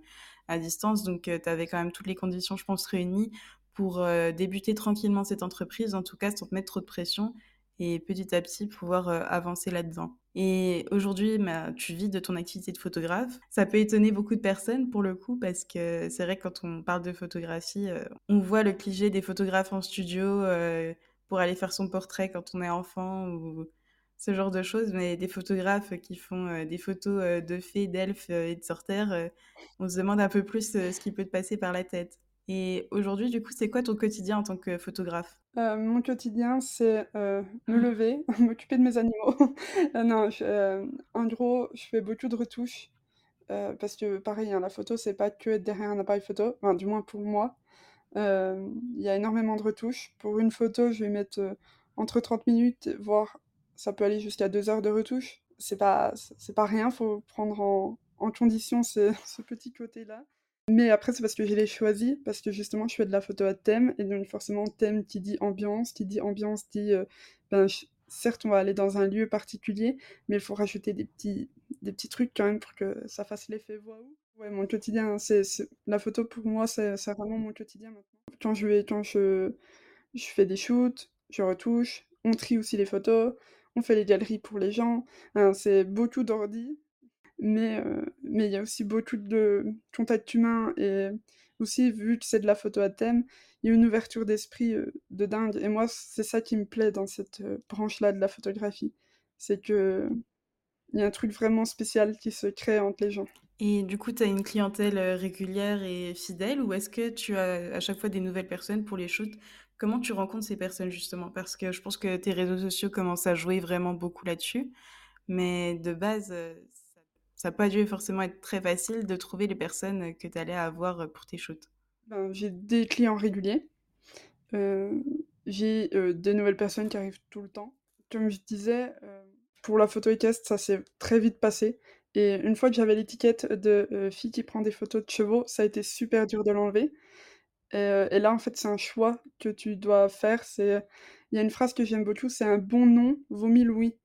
à distance donc heu, tu avais quand même toutes les conditions, je pense, réunies pour, heu, débuter tranquillement cette entreprise, en tout cas sans te mettre trop de pression et petit à petit pouvoir, heu, avancer là-dedans. Et aujourd'hui, bah, tu vis de ton activité de photographe. Ça peut étonner beaucoup de personnes pour le coup parce que c'est vrai que quand on parle de photographie, heu, on voit le cliché des photographes en studio, heu, pour aller faire son portrait quand on est enfant ou ce genre de choses. Mais des photographes qui font, des photos, de fées, d'elfes, et de sorcières, heu, on se demande un peu plus, ce qui peut te passer par la tête. Et aujourd'hui, du coup, c'est quoi ton quotidien en tant que photographe? Heu, mon quotidien, c'est, heu, me lever, m'occuper de mes animaux. Heu, non, je en gros, je fais beaucoup de retouches, parce que pareil, hein, la photo, c'est pas que être derrière un appareil photo, enfin, du moins pour moi. Il y a énormément de retouches. Pour une photo, je vais mettre, entre 30 minutes, voire ça peut aller jusqu'à 2 heures de retouche. C'est pas c'est pas rien, faut prendre en en condition ce ce petit côté-là. Mais après, c'est parce que je l'ai choisi, parce que justement, je fais de la photo à thème et donc forcément, thème qui dit ambiance, qui dit ambiance dit, heu, ben, certes, on va aller dans un lieu particulier, mais il faut rajouter des petits des petits trucs quand même pour que ça fasse l'effet waouh. Ouais, mon quotidien, c'est c'est la photo pour moi, c'est vraiment mon quotidien maintenant. Quand je vais quand je je fais des shoots, je retouche, on trie aussi les photos, on fait les galeries pour les gens, hein, c'est beaucoup d'ordi mais heu, mais il y a aussi beaucoup de contact humain et aussi vu que c'est de la photo à thème, il y a une ouverture d'esprit, heu, de dingue et moi c'est ça qui me plaît dans cette, heu, branche-là de la photographie. C'est qu'il y a un truc vraiment spécial qui se crée entre les gens. Et du coup, tu as une clientèle, régulière et fidèle ou est-ce que tu as à chaque fois des nouvelles personnes pour les shoots? Comment tu rencontres ces personnes justement? Parce que je pense que tes réseaux sociaux commencent à jouer vraiment beaucoup là-dessus, mais de base, ça ça a pas dû forcément être très facile de trouver les personnes, que tu allais avoir, heu, pour tes shoots. Ben, j'ai des clients réguliers, heu, j'ai, des nouvelles personnes qui arrivent tout le temps. Comme je disais, pour la photo équestre, ça s'est très vite passé et une fois que j'avais l'étiquette de, fille qui prend des photos de chevaux, ça a été super dur de l'enlever et et là, en fait, c'est un choix que tu dois faire. Il y a une phrase que j'aime beaucoup, c'est: «Un bon nom vaut mille oui».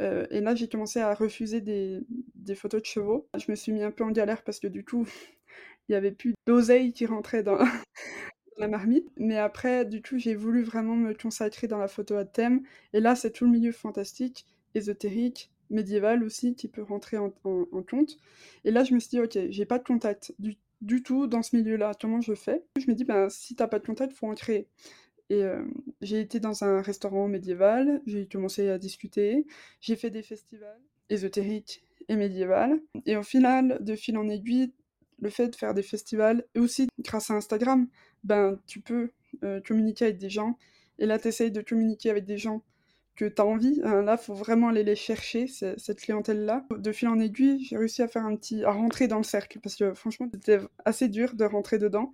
Heu et là, j'ai commencé à refuser des photos de chevaux. Je me suis mis un peu en galère parce que du coup, il y avait plus d'oseille qui rentrait dans la marmite. Mais après, du coup, j'ai voulu vraiment me consacrer dans la photo à thème et là, c'est tout le milieu fantastique, ésotérique, médiéval aussi qui peut rentrer en compte et là, je me suis dit: «OK, j'ai pas de contact du tout dans ce milieu-là, comment je fais?» je me dis: «Ben, si tu as pas de contact, faut en créer» et hem, j'ai été dans un restaurant médiéval, j'ai commencé à discuter, j'ai fait des festivals ésotériques et médiéval et au final, de fil en aiguille, le fait de faire des festivals et aussi grâce à Instagram, ben, tu peux, heu, communiquer avec des gens et là, tu essayes de communiquer avec des gens que tu as envie, hein, là, faut vraiment aller les chercher, ce cette clientèle-là. De fil en aiguille, j'ai réussi à faire un petit à rentrer dans le cercle parce que franchement, c'était assez dur de rentrer dedans.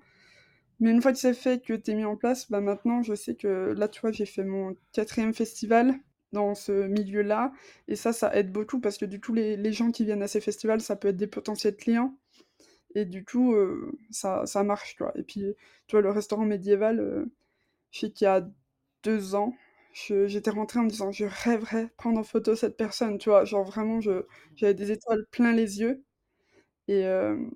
Mais une fois que c'est fait, que tu es mis en place, bah, maintenant je sais que là, tu vois, j'ai fait mon 4e festival dans ce milieu-là. Et ça, ça aide beaucoup parce que du coup, les les gens qui viennent à ces festivals, ça peut être des potentiels clients. Et du coup, heu, ça ça marche, quoi et puis, tu vois, le restaurant médiéval, heu, je sais qu'il y a 2 ans, j'étais rentrée en me disant: «Je rêverais prendre en photo cette personne», tu vois? Genre vraiment j'avais des étoiles plein les yeux. Et hem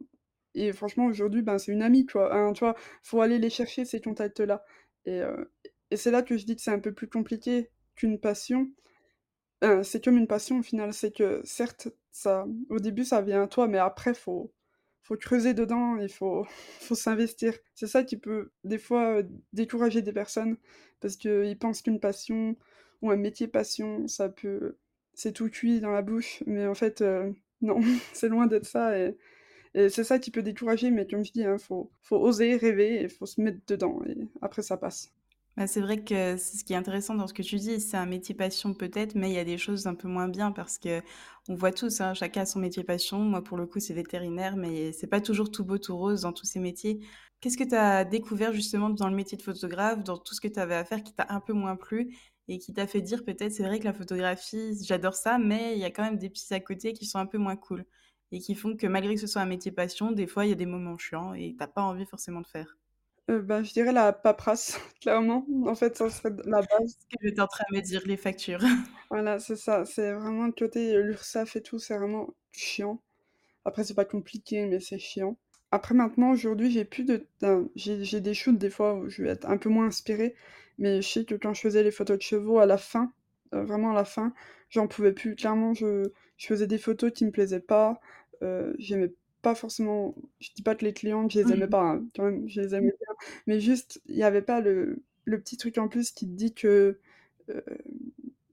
et franchement aujourd'hui, ben, c'est une amie, quoi, hein, tu vois? Faut aller les chercher ces contacts-là et heu et c'est là que je dis que c'est un peu plus compliqué qu'une passion. C'est comme une passion au final, c'est que certes, ça au début ça vient à toi, mais après faut faut creuser dedans, il faut faut s'investir. C'est ça qui peut des fois, heu, décourager des personnes parce qu'ils pensent qu'une passion ou un métier passion, ça peut c'est tout cuit dans la bouche, mais en fait, heu, non, c'est loin d'être ça et c'est ça qui peut décourager, mais comme je dis, hein, faut faut oser rêver et faut se mettre dedans et après ça passe. Bah, c'est vrai que c'est ce qui est intéressant dans ce que tu dis, c'est un métier passion peut-être, mais il y a des choses un peu moins bien parce que on voit tous, hein, chacun a son métier passion. Moi, pour le coup, c'est vétérinaire, mais c'est pas toujours tout beau, tout rose dans tous ces métiers. Qu'est-ce que tu as découvert justement dans le métier de photographe, dans tout ce que tu avais à faire qui t'a un peu moins plu et qui t'a fait dire peut-être c'est vrai que la photographie, j'adore ça, mais il y a quand même des petits à côté qui sont un peu moins cool? Et qui font que malgré que ce soit un métier passion, des fois il y a des moments chiants et t'as pas envie forcément de faire. Heu, bah, je dirais la paperasse, clairement. En fait, ça serait la base. Ce que j'étais en train de me dire, les factures. Voilà, c'est ça, c'est vraiment le côté, heu, l'URSSAF et tout, c'est vraiment chiant. Après, c'est pas compliqué, mais c'est chiant. Après maintenant, aujourd'hui, j'ai plus de j'ai des shoots des fois où je vais être un peu moins inspirée, mais je sais que quand je faisais les photos de chevaux à la fin, heu, vraiment à la fin, j'en pouvais plus. Clairement, je je faisais des photos qui me plaisaient pas, heu, j'aimais pas forcément je dis pas que les clientes, je les aimais Mmh pas, hein, quand même, je les aimais bien, mais juste, il y avait pas le le petit truc en plus qui te dit que, heu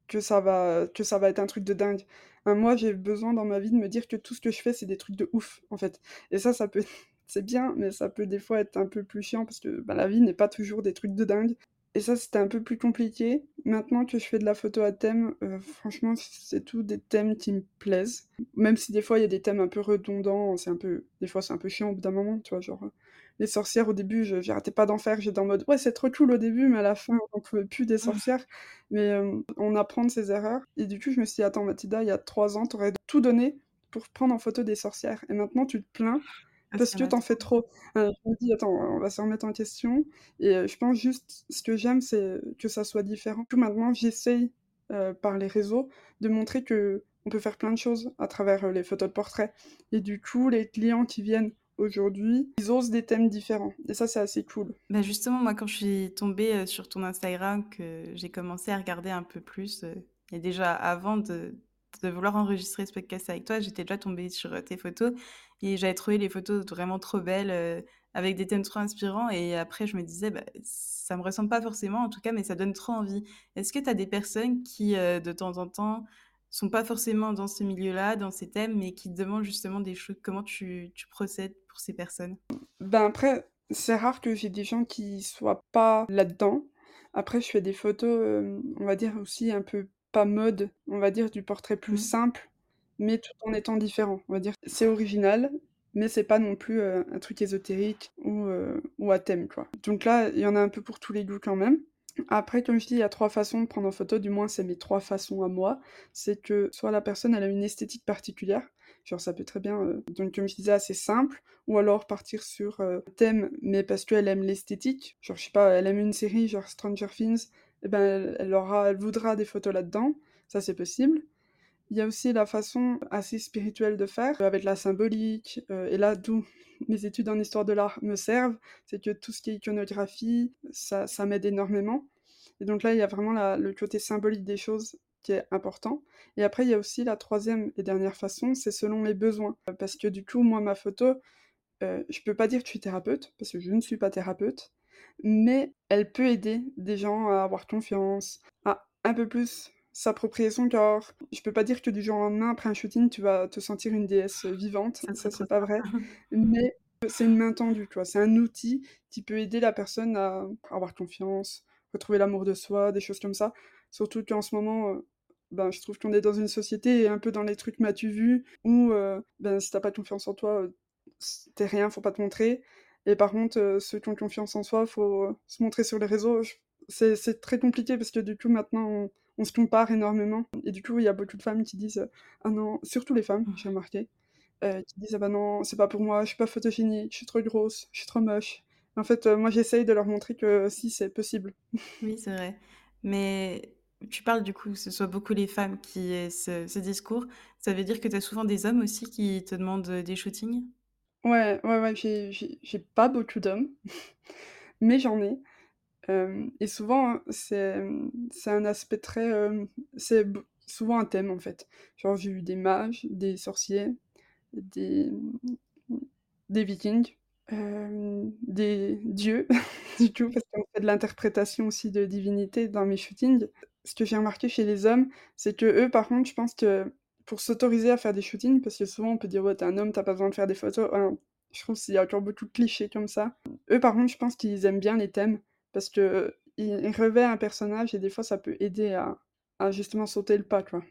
que ça va que ça va être un truc de dingue. Hein, moi, j'ai besoin dans ma vie de me dire que tout ce que je fais, c'est des trucs de ouf, en fait. Et ça, ça peut c'est bien, mais ça peut des fois être un peu plus chiant parce que, bah, la vie n'est pas toujours des trucs de dingue. Et ça, c'était un peu plus compliqué. Maintenant que je fais de la photo à thème, heu, franchement, c'est tout des thèmes qui me plaisent. Même si des fois, il y a des thèmes un peu redondants, c'est un peu des fois, c'est un peu chiant au bout d'un moment, tu vois? Genre, heu, les sorcières au début, je j'arrêtais pas d'en faire, j'étais en mode: «Ouais, c'est trop cool au début», mais à la fin, j'en pouvais plus des mh. sorcières. Mais, hem, on apprend de ses erreurs et du coup, je me suis dit: «Attends Mathilda, il y a 3 ans, tu aurais tout donné pour prendre en photo des sorcières et maintenant tu te plains Parce parce que en a tu en fais trop. trop». Heu, je me dis: «Attends, on va se remettre en question» et je pense juste ce que j'aime, c'est que ça soit différent. Coup, maintenant, j'essaye, par les réseaux, de montrer qu'on peut faire plein de choses à travers, les photos de portrait et du coup, les clients qui viennent aujourd'hui, ils osent des thèmes différents et ça, c'est assez cool. Bah, justement, moi, quand je suis tombée, sur ton Instagram, que j'ai commencé à regarder un peu plus, et déjà avant de de vouloir enregistrer ce podcast avec toi, j'étais déjà tombée sur, heu, tes photos et j'avais trouvé les photos vraiment trop belles, heu, avec des thèmes trop inspirants et après je me disais: «Bah, ça me ressemble pas forcément en tout cas, mais ça donne trop envie». Est-ce que tu as des personnes qui, heu, de temps en temps, sont pas forcément dans ce milieu-là, dans ces thèmes, mais qui te demandent justement des choses? Comment tu procèdes pour ces personnes? Ben, après, c'est rare que j'ai des gens qui soient pas là-dedans. Après, je fais des photos, on va dire aussi un peu pas mode, on va dire du portrait plus Mmh. simple, mais tout en étant différent. On va dire c'est original, mais c'est pas non plus, heu, un truc ésotérique ou, heu, ou à thème, quoi. Donc là, il y en a un peu pour tous les goûts quand même. Après, comme je dis, il y a 3 façons de prendre en photo, du moins c'est mes 3 façons à moi. C'est que soit la personne, elle a une esthétique particulière, genre ça peut très bien, heu, donc comme je disais assez simple, ou alors partir sur, heu, thème, mais parce qu'elle aime l'esthétique. Genre je sais pas, elle aime une série genre Stranger Things, et ben, elle aura elle voudra des photos là-dedans, ça c'est possible. Il y a aussi la façon assez spirituelle de faire, euh, avec la symbolique, heu, et là d'où mes études en histoire de l'art me servent, c'est que tout ce qui est iconographie, ça ça m'aide énormément. Et donc là, il y a vraiment le côté symbolique des choses qui est important. Et après, il y a aussi la troisième et dernière façon, c'est selon mes besoins. Parce que du coup, moi, ma photo, heu, je peux pas dire que je suis thérapeute, parce que je ne suis pas thérapeute, mais elle peut aider des gens à avoir confiance, à un peu plus s'approprier son corps. Je peux pas dire que du jour au lendemain, après un shooting, tu vas te sentir une déesse, vivante, Ça ça c'est pas vrai, mais c'est une main tendue, tu vois? C'est un outil qui peut aider la personne à avoir confiance, retrouver l'amour de soi, des choses comme ça. Surtout qu'en ce moment, heu, ben, je trouve qu'on est dans une société un peu dans les trucs m'as-tu vu où, heu, ben, si tu as pas confiance en toi, heu, s tu rien, faut pas te montrer et par contre, heu, ceux qui ont confiance en soi, faut, heu, se montrer sur les réseaux. C'est très compliqué parce que du coup maintenant on on se compare énormément et du coup, il y a beaucoup de femmes qui disent, heu: «Ah non» surtout les femmes, j'ai remarqué, qui disent: «Ah bah non, c'est pas pour moi, je suis pas photogénique, je suis trop grosse, je suis trop moche». En fait, moi j'essaye de leur montrer que si, c'est possible. Oui, c'est vrai. Mais tu parles du coup que ce soit beaucoup les femmes qui aient ce ce discours. Ça veut dire que tu as souvent des hommes aussi qui te demandent, des shootings? Ouais, ouais, ouais, j'ai pas beaucoup d'hommes, mais j'en ai, et souvent, hein, c'est, c'est un aspect très, c'est souvent un thème, en fait. Genre, j'ai eu des mages, des sorciers, des, mmh, des vikings, des dieux, du coup, parce qu'on fait de l'interprétation aussi de divinités dans mes shootings. Ce que j'ai remarqué chez les hommes, c'est qu'eux, par contre, je pense que pour s'autoriser à faire des shootings, parce que souvent on peut dire: «Ouais, tu es un homme, tu as pas besoin de faire des photos», je trouve qu'il y a encore beaucoup de clichés comme ça. Eux, par contre, je pense qu'ils aiment bien les thèmes parce qu'ils ils revêtent un personnage et des fois ça peut aider à justement sauter le pas, quoi.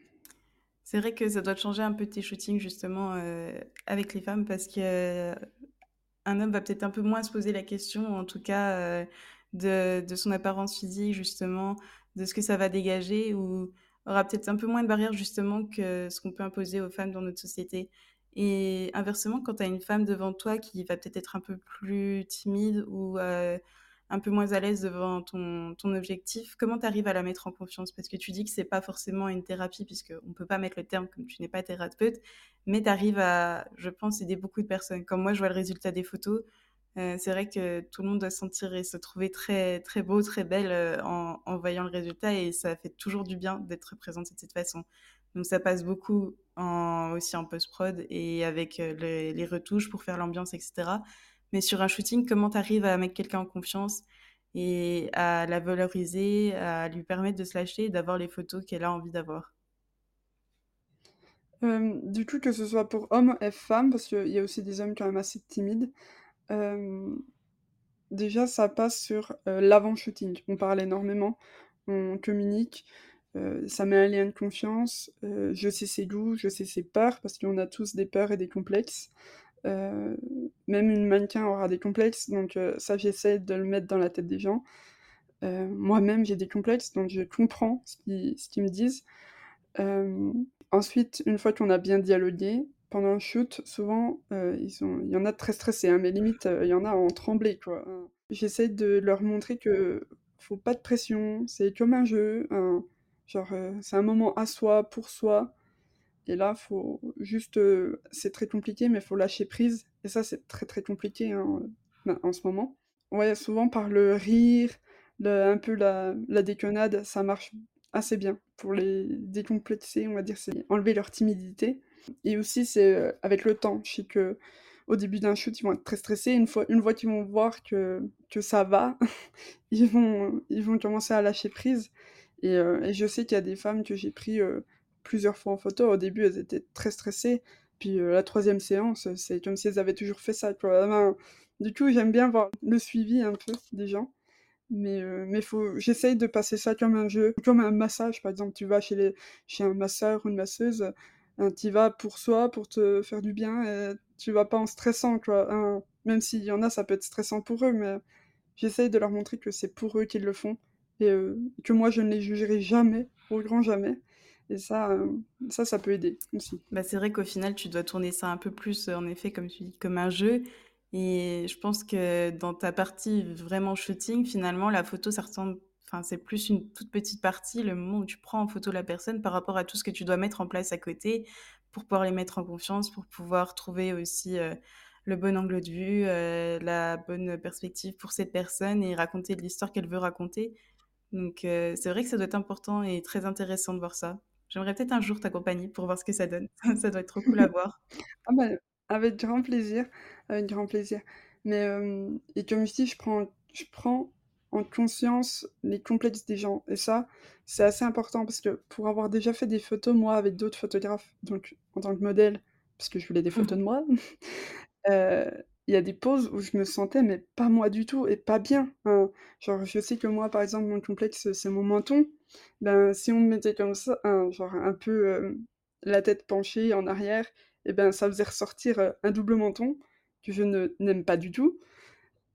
C'est vrai que ça doit changer un peu tes shootings justement, heu, avec les femmes parce que un homme va peut-être un peu moins se poser la question, en tout cas, heu, de de son apparence physique justement, de ce que ça va dégager ou aura peut-être un peu moins de barrières justement que ce qu'on peut imposer aux femmes dans notre société et inversement, quand tu as une femme devant toi qui va peut-être être un peu plus timide ou heu, un peu moins à l'aise devant ton ton objectif, comment tu arrives à la mettre en confiance? Parce que tu dis que c'est pas forcément une thérapie puisqu'on ne peut pas mettre le terme comme tu n'es pas thérapeute, mais tu arrives à, je pense, aider beaucoup de personnes. Quand moi je vois le résultat des photos, heu, c'est vrai que tout le monde doit se sentir et se trouver très très beau, très belle, heu, en voyant le résultat et ça fait toujours du bien d'être représentée de cette façon. Donc ça passe beaucoup aussi en post-prod et avec, heu, les retouches pour faire l'ambiance et cetera. Mais sur un shooting, comment tu arrives à mettre quelqu'un en confiance et à la valoriser, à lui permettre de se lâcher et d'avoir les photos qu'elle a envie d'avoir? Du coup, que ce soit pour hommes et femmes, parce qu'il y a aussi des hommes quand même assez timides, déjà ça passe sur, l'avant-shooting. On parle énormément, on communique, ça met un lien de confiance, je sais ses goûts, je sais ses peurs, parce qu'on a tous des peurs et des complexes. Même une mannequin aura des complexes, donc ça j'essaie de le mettre dans la tête des gens. Moi-même j'ai des complexes, donc je comprends ce qu'ils me disent. Ensuite, une fois qu'on a bien dialogué, pendant un shoot, souvent, heu, ils sont il y en a très stressés, hein, mais limite, heu, il y en a en trembler, quoi, hein. J'essaie de leur montrer que faut pas de pression, c'est comme un jeu, hein, genre, heu, c'est un moment à soi, pour soi. Et là, faut juste, c'est très compliqué, mais faut lâcher prise. Et ça, c'est très, très compliqué, hein, ben, en ce moment. Ouais, souvent par le rire, un peu la la déconnade, ça marche assez bien. Pour les décomplexer, on va dire, enlever leur timidité et aussi c'est, heu, avec le temps. Je sais qu'au début d'un shoot, ils vont être très stressés. Une fois une fois qu'ils vont voir que que ça va, ils vont ils vont commencer à lâcher prise et heu et je sais qu'il y a des femmes que j'ai pris, heu, plusieurs fois en photo. Au début, elles étaient très stressées, puis, la troisième séance, c'est comme si elles avaient toujours fait ça, du coup, j'aime bien voir le suivi un peu des gens, mais mais faut j'essaye de passer ça comme un jeu, comme un massage, par exemple. Tu vas chez les chez un masseur ou une masseuse, hein, tu y vas pour soi, pour te faire du bien et tu vas pas en stressant, quoi. Même s'il y en a, ça peut être stressant pour eux, mais j'essaye de leur montrer que c'est pour eux qu'ils le font et heu, que moi je ne les jugerai jamais, au grand jamais et ça, hem, ça, ça peut aider aussi. Bah, c'est vrai qu'au final, tu dois tourner ça un peu plus, heu, en effet, comme tu dis, comme un jeu et je pense que dans ta partie vraiment shooting, finalement, la photo, ça ressemble enfin, c'est plus une toute petite partie, le moment où tu prends en photo la personne par rapport à tout ce que tu dois mettre en place à côté pour pouvoir les mettre en confiance, pour pouvoir trouver aussi, heu, le bon angle de vue, heu, la bonne perspective pour cette personne et raconter l'histoire qu'elle veut raconter. Donc heu, c'est vrai que ça doit être important et très intéressant de voir ça. J'aimerais peut-être un jour t'accompagner pour voir ce que ça donne. Ça doit être trop cool à voir. Ah bah, avec grand plaisir, avec grand plaisir. Mais, et comme je dis, je prends je prends en conscience les complexes des gens et ça, c'est assez important parce que pour avoir déjà fait des photos, moi, avec d'autres photographes, donc en tant que modèle, parce que je voulais des photos de moi, heu, il y a des poses où je me sentais, mais pas moi du tout et pas bien, hein. Genre, je sais que moi, par exemple, mon complexe, c'est mon menton. Ben, si on me mettait comme ça, hein, genre un peu, hem, la tête penchée en arrière et ben, ça faisait ressortir, heu, un double menton que je ne n'aime pas du tout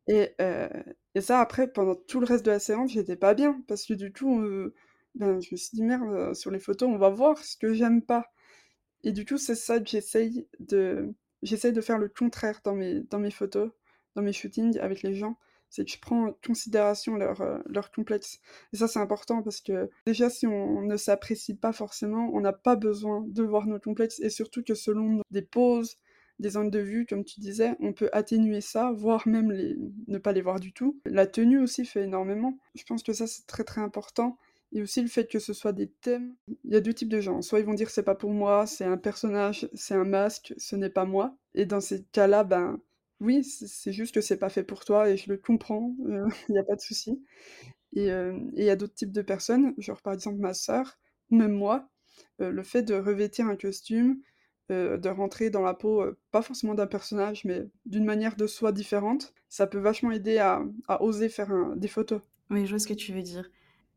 et heu et ça après pendant tout le reste de la séance, j'étais pas bien parce que du coup, heu, ben, je me suis dit: «Merde, heu, sur les photos, on va voir ce que j'aime pas» et du coup, c'est ça que j'essaye de j'essaye de faire le contraire dans mes dans mes photos, dans mes shootings avec les gens. c'est que je prends en considération leur, heu, leur complexe. Et ça, c'est important parce que déjà, si on ne s'apprécie pas forcément, on n'a pas besoin de voir nos complexes. Et surtout que selon des poses, des angles de vue, comme tu disais, on peut atténuer ça, voire même les ne pas les voir du tout. La tenue aussi fait énormément. Je pense que ça, c'est très, très important et aussi le fait que ce soit des thèmes. Il y a 2 types de gens, soit ils vont dire: «C'est pas pour moi, c'est un personnage, c'est un masque, ce n'est pas moi» et dans ces cas-là, ben, oui, c'est juste que c'est pas fait pour toi et je le comprends, il y a pas de souci et hem et il y a d'autres types de personnes, genre par exemple ma sœur, même moi, heu, le fait de revêtir un costume, heu, de rentrer dans la peau, heu, pas forcément d'un personnage, mais d'une manière de soi différente, ça peut vachement aider à oser faire des photos. Oui, je vois ce que tu veux dire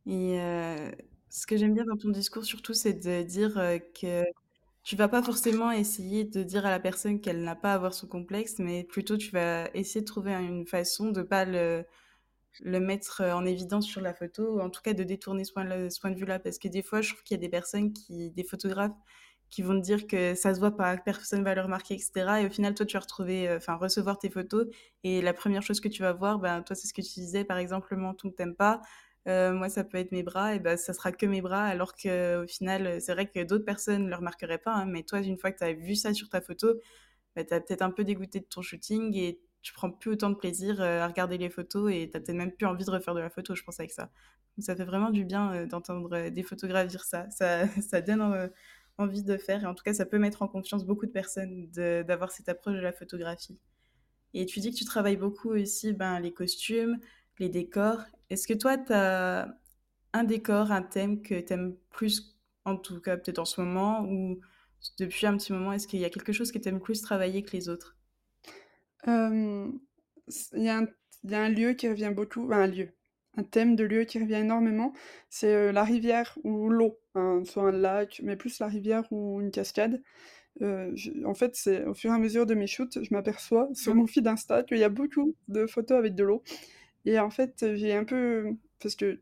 et heu, ce que j'aime bien dans ton discours surtout, c'est de dire, que tu vas pas forcément essayer de dire à la personne qu'elle n'a pas à avoir son complexe, mais plutôt tu vas essayer de trouver un une façon de pas le le mettre, en évidence sur la photo ou en tout cas de détourner ce point le ce point de vue-là. Parce que des fois, je trouve qu'il y a des personnes qui des photographes qui vont te dire que ça se voit pas, que personne va le remarquer et cetera. Et au final, toi, tu vas retrouver, heu, enfin recevoir tes photos. Et la première chose que tu vas voir, ben, toi, c'est ce que tu disais, par exemple, le menton que tu aimes pas, heu, moi, ça peut être mes bras. Et bah, ça sera que mes bras. Alors qu'au final, heu, c'est vrai que d'autres personnes le remarqueraient pas, hein, mais toi, une fois que tu as vu ça sur ta photo, bah, tu as peut-être un peu dégoûté de ton shooting et tu prends plus autant de plaisir, heu, à regarder les photos et tu as peut-être même plus envie de refaire de la photo, je pense, avec ça. Donc ça fait vraiment du bien, d'entendre, des photographes dire ça. Ça ça donne, envie de faire et en tout cas, ça peut mettre en confiance beaucoup de personnes d'avoir cette approche de la photographie et tu dis que tu travailles beaucoup aussi, ben, les costumes, les décors. Est-ce que toi, tu as un décor, un thème que tu aimes plus, en tout cas peut-être en ce moment ou depuis un petit moment, est-ce qu'il y a quelque chose que tu aimes plus travailler que les autres? S il y a un lieu qui revient beaucoup, un lieu, un thème de lieu qui revient énormément, c'est, la rivière ou l'eau, hein, soit un lac, mais plus la rivière ou une cascade. Je en fait, c'est au fur et à mesure de mes shoots, je m'aperçois sur Mmh. mon feed Insta qu'il y a beaucoup de photos avec de l'eau et en fait, j'ai un peu parce que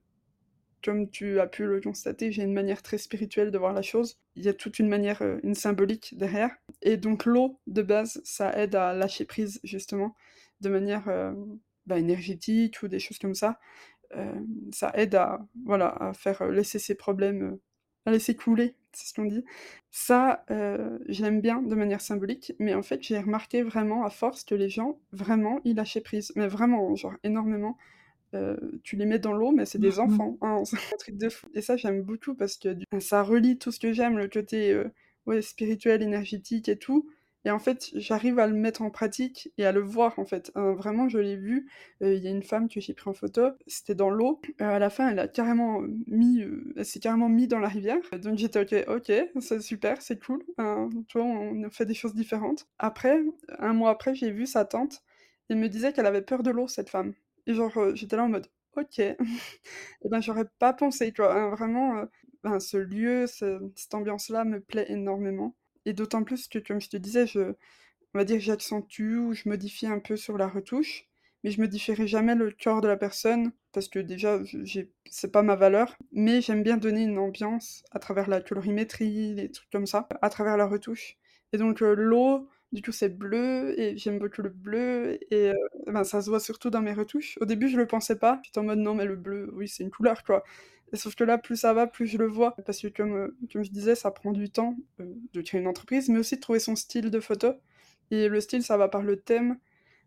comme tu as pu le constater, j'ai une manière très spirituelle de voir la chose. Il y a toute une manière, une symbolique derrière et donc l'eau, de base, ça aide à lâcher prise justement de manière, bah, énergétique ou des choses comme ça. Hem, ça aide à voilà, à faire, heu, laisser ses problèmes, heu, à laisser couler, c'est ce qu'on dit. Ça, j'aime bien de manière symbolique, mais en fait, j'ai remarqué vraiment à force que les gens, vraiment, ils lâchaient prise, mais vraiment, genre énormément. Tu les mets dans l'eau, mais c'est des Mmh. enfants, hein, c'est un truc de fou et ça, j'aime beaucoup parce que ça relie tout ce que j'aime, le côté, ouais, spirituel, énergétique et tout et en fait, j'arrive à le mettre en pratique et à le voir, en fait. Vraiment, je l'ai vu, heu, il y a une femme que j'ai pris en photo, c'était dans l'eau, heu, à la fin, elle a carrément, mis, heu, elle s'est carrément mis dans la rivière, donc j'étais: «OK, OK, c'est super, c'est cool», tu vois, on fait des choses différentes. Après, un mois après, j'ai vu sa tante, elle me disait qu'elle avait peur de l'eau, cette femme. Et genre, j'étais là en mode: «OK». Et ben, j'aurais pas pensé? Hein, vraiment, ben, ce lieu, ce cette ambiance-là me plaît énormément et d'autant plus que, comme je te disais, je on va dire j'accentue ou je modifie un peu sur la retouche, mais je modifierai jamais le corps de la personne parce que déjà, c'est pas ma valeur, mais j'aime bien donner une ambiance à travers la colorimétrie, les trucs comme ça, à travers la retouche. Et donc heu, l'eau, du coup, c'est bleu et j'aime beaucoup le bleu et ben, ça se voit surtout dans mes retouches. Au début, je le pensais pas, j'étais en mode: «Non, mais le bleu, oui, c'est une couleur, quoi» sauf que là, plus ça va, plus je le vois parce que comme, heu, comme je disais, ça prend du temps, heu, de créer une entreprise, mais aussi de trouver son style de photo et le style, ça va par le thème,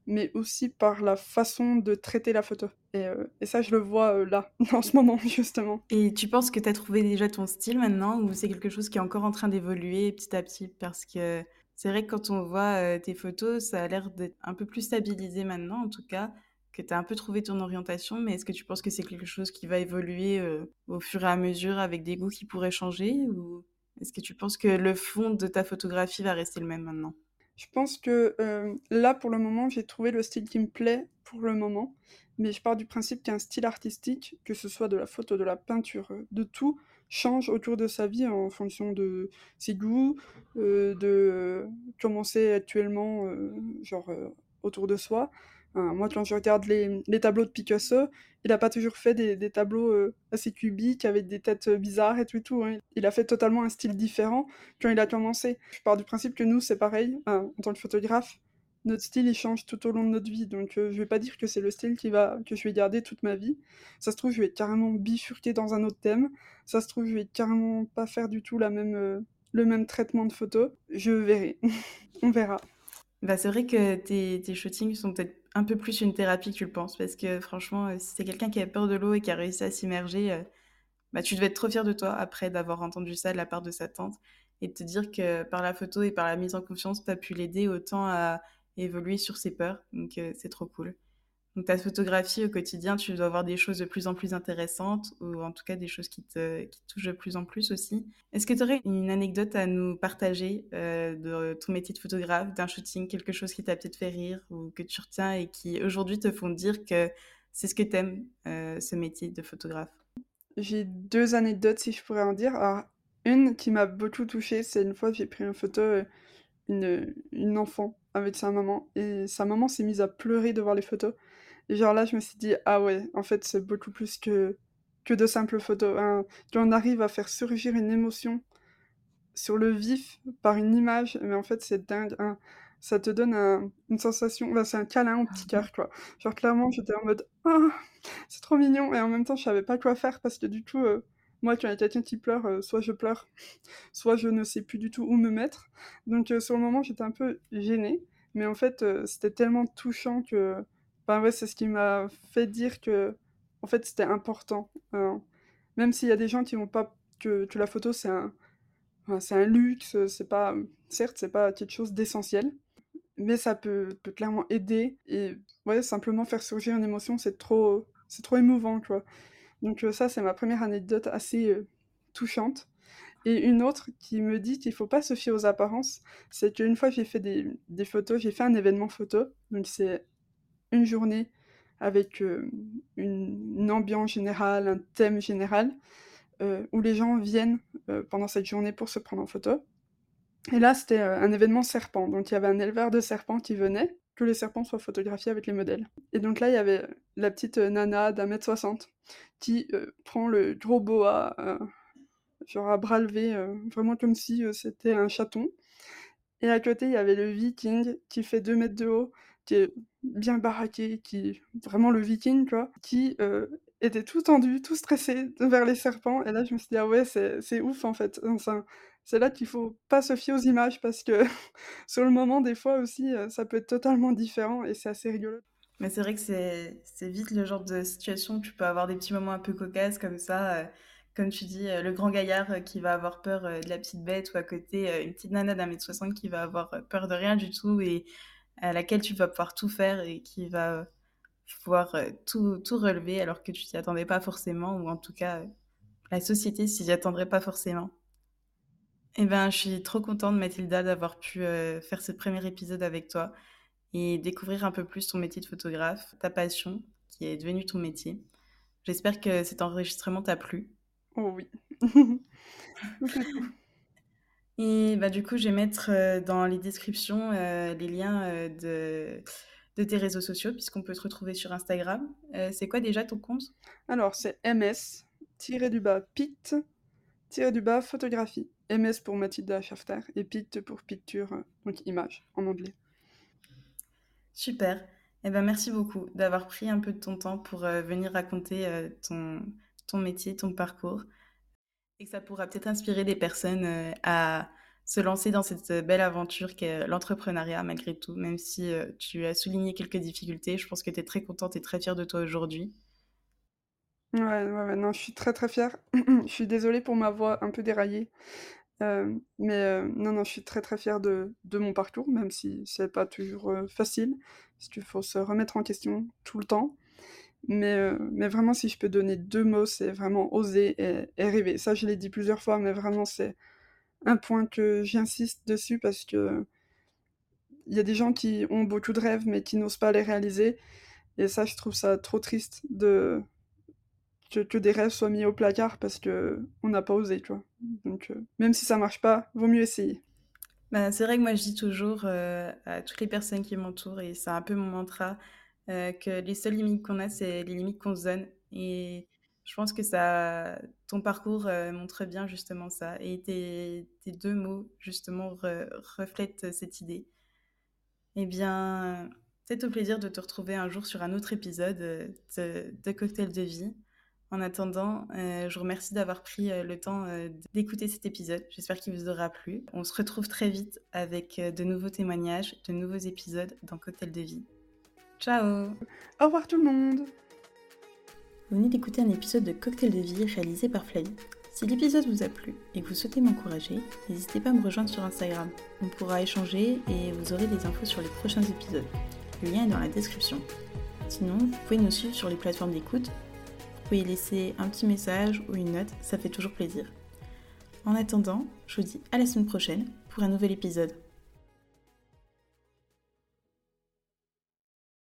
mais aussi par la façon de traiter la photo et heu et ça, je le vois, là, en ce moment, justement. Et tu penses que tu as trouvé déjà ton style maintenant ou c'est quelque chose qui est encore en train d'évoluer petit à petit? Parce que c'est vrai que quand on voit, tes photos, ça a l'air d'être un peu plus stabilisé maintenant en tout cas, que tu as un peu trouvé ton orientation, mais est-ce que tu penses que c'est quelque chose qui va évoluer, heu, au fur et à mesure avec des goûts qui pourraient changer? Ou est-ce que tu penses que le fond de ta photographie va rester le même maintenant? Je pense que, hem, là, pour le moment, j'ai trouvé le style qui me plaît pour le moment, mais je pars du principe qu'un style artistique, que ce soit de la photo, de la peinture, heu, de tout, change autour de sa vie en fonction de ses goûts, heu, de comment c'est actuellement, genre, autour de soi. Moi, quand je regarde les tableaux de Picasso, il a pas toujours fait des tableaux, heu, assez cubiques avec des têtes, heu, bizarres et tout hein. Il a fait totalement un style différent quand il a commencé. Je pars du principe que nous, c'est pareil, en tant que photographe. notre style, il change tout au long de notre vie, donc heu, je vais pas dire que c'est le style qui va que je vais garder toute ma vie. Ça se trouve, je vais carrément bifurquer dans un autre thème. Ça se trouve, je vais carrément pas faire du tout la même, heu, le même traitement de photo. Je verrai. On verra. Bah, c'est vrai que tes shootings sont peut-être un peu plus une thérapie que tu le penses parce que franchement, heu, si c'est quelqu'un qui a peur de l'eau et qui a réussi à s'immerger, heu, bah, tu devais être trop fier de toi après d'avoir entendu ça de la part de sa tante et de te dire que par la photo et par la mise en confiance, tu as pu l'aider autant à évoluer sur ses peurs, donc heu, c'est trop cool. Donc ta photographie au quotidien, tu dois voir des choses de plus en plus intéressantes ou en tout cas des choses qui te qui touchent de plus en plus aussi. Est-ce que tu aurais une anecdote à nous partager, heu, de ton métier de photographe, d'un shooting, quelque chose qui t'a peut-être fait rire ou que tu retiens et qui aujourd'hui te font dire que c'est ce que tu aimes, heu, ce métier de photographe? J'ai 2 anecdotes si je pourrais en dire. Alors, une qui m'a beaucoup touchée, c'est une fois j'ai pris en photo, heu, une, une enfant avec sa maman et sa maman s'est mise à pleurer devant les photos et genre là, je me suis dit: «Ah ouais, en fait, c'est beaucoup plus que que de simples photos, hein». Qu'on arrive à faire surgir une émotion sur le vif par une image, mais en fait, c'est dingue, hein. Ça te donne un une sensation bah, c'est un câlin au petit cœur, quoi. Genre clairement, j'étais en mode: «Ah, c'est trop mignon» et en même temps, je savais pas quoi faire parce que du coup, heu, moi, quand il y a quelqu'un qui pleure, heu, soit je pleure, soit je ne sais plus du tout où me mettre. Donc heu, sur le moment, j'étais un peu gênée, mais en fait, c'était tellement touchant que, bah, ouais, c'est ce qui m'a fait dire que en fait, c'était important, hein. Même s'il y a des gens qui vont pas que que la photo, c'est un Enfin, c'est un luxe, c'est pas, certes, c'est pas quelque chose d'essentiel, mais ça peut peut clairement aider et ouais, simplement faire surgir une émotion, c'est trop c'est trop émouvant, quoi. Donc heu, ça, c'est ma première anecdote assez, heu, touchante et une autre qui me dit qu'il faut pas se fier aux apparences, c'est qu'une fois j'ai fait des des photos, j'ai fait un événement photo, donc c'est une journée avec, hem, une ambiance générale, un thème général, heu, où les gens viennent, heu, pendant cette journée pour se prendre en photo. Et là, c'était, un événement serpent, donc il y avait un éleveur de serpents qui venait, que les serpents soient photographiés avec les modèles. Et donc là, il y avait la petite, nana d'1 m 60 qui, prend le gros boa, genre à bras levés, heu, vraiment comme si, c'était un chaton. Et à côté, il y avait le viking qui fait 2 mètres de haut, qui est bien baraqué, qui vraiment le viking, quoi, qui, heu, était tout tendu, tout stressé vers les serpents et là, je me suis dit: «Ah ouais, c'est ouf, en fait». C'est là qu'il faut pas se fier aux images parce que sur le moment, des fois aussi, heu, ça peut être totalement différent et c'est assez rigolo. Mais c'est vrai que c'est vite le genre de situation où tu peux avoir des petits moments un peu cocasses comme ça, heu, comme tu dis, le grand gaillard, qui va avoir peur, de la petite bête ou à côté, une petite nana d'un mètre soixante qui va avoir, peur de rien du tout et à laquelle tu vas pouvoir tout faire et qui va, heu, pouvoir, heu, tout tout relever alors que tu t'y attendais pas forcément ou en tout cas, heu, la société s'y attendrait pas forcément. Et ben, je suis trop contente Mathilda d'avoir pu, faire ce premier épisode avec toi et découvrir un peu plus ton métier de photographe, ta passion qui est devenue ton métier. J'espère que cet enregistrement t'a plu. Oh oui. Et bah, du coup, je vais mettre, heu, dans les descriptions, heu, les liens, heu, de de tes réseaux sociaux puisqu'on peut te retrouver sur Instagram. C'est quoi déjà ton compte? Alors c'est MS tiré du bas Pitt tiré du bas photographie. MS pour Mathilda Schafter et Pitt pour picture, donc image en anglais. Super. Et ben, merci beaucoup d'avoir pris un peu de ton temps pour, venir raconter, ton ton métier, ton parcours et que ça pourra peut-être inspirer des personnes, heu, à se lancer dans cette, heu, belle aventure qu'est l'entrepreneuriat malgré tout. Même si, tu as souligné quelques difficultés, je pense que tu es très contente et très fière de toi aujourd'hui. Ouais, ouais, ouais, non, je suis très, très fière. Je suis désolée pour ma voix un peu déraillée, mais non, non, je suis très, très fière de de mon parcours, même si c'est pas toujours, facile, parce qu'il faut se remettre en question tout le temps. Mais heu, mais vraiment si je peux donner 2 mots, c'est vraiment oser et rêver. Ça, je l'ai dit plusieurs fois, mais vraiment c'est un point que j'insiste dessus parce que il y a des gens qui ont beaucoup de rêves, mais qui n'osent pas les réaliser et ça, je trouve ça trop triste de que que des rêves soient mis au placard parce qu'on n'a pas osé, tu vois? Donc heu, même si ça marche pas, vaut mieux essayer. Bah, c'est vrai que moi je dis toujours, heu, à toutes les personnes qui m'entourent et c'est un peu mon mantra, heu, que les seules limites qu'on a, c'est les limites qu'on se donne et je pense que ça ton parcours, heu, montre bien justement ça et tes 2 mots justement re reflètent cette idée. Eh bien, c'est au plaisir de te retrouver un jour sur un autre épisode euh, de, de Cocktail de vie. En attendant, euh, je vous remercie d'avoir pris euh, le temps euh, d'écouter cet épisode. J'espère qu'il vous aura plu. On se retrouve très vite avec euh, de nouveaux témoignages, de nouveaux épisodes dans Cocktail de vie. Ciao Au revoir tout le monde Vous venez d'écouter un épisode de Cocktail de vie réalisé par Flavie. Si l'épisode vous a plu et que vous souhaitez m'encourager, n'hésitez pas à me rejoindre sur Instagram. On pourra échanger et vous aurez des infos sur les prochains épisodes. Le lien est dans la description. Sinon, vous pouvez nous suivre sur les plateformes d'écoute. Vous pouvez laisser un petit message ou une note, ça fait toujours plaisir. En attendant, je vous dis à la semaine prochaine pour un nouvel épisode.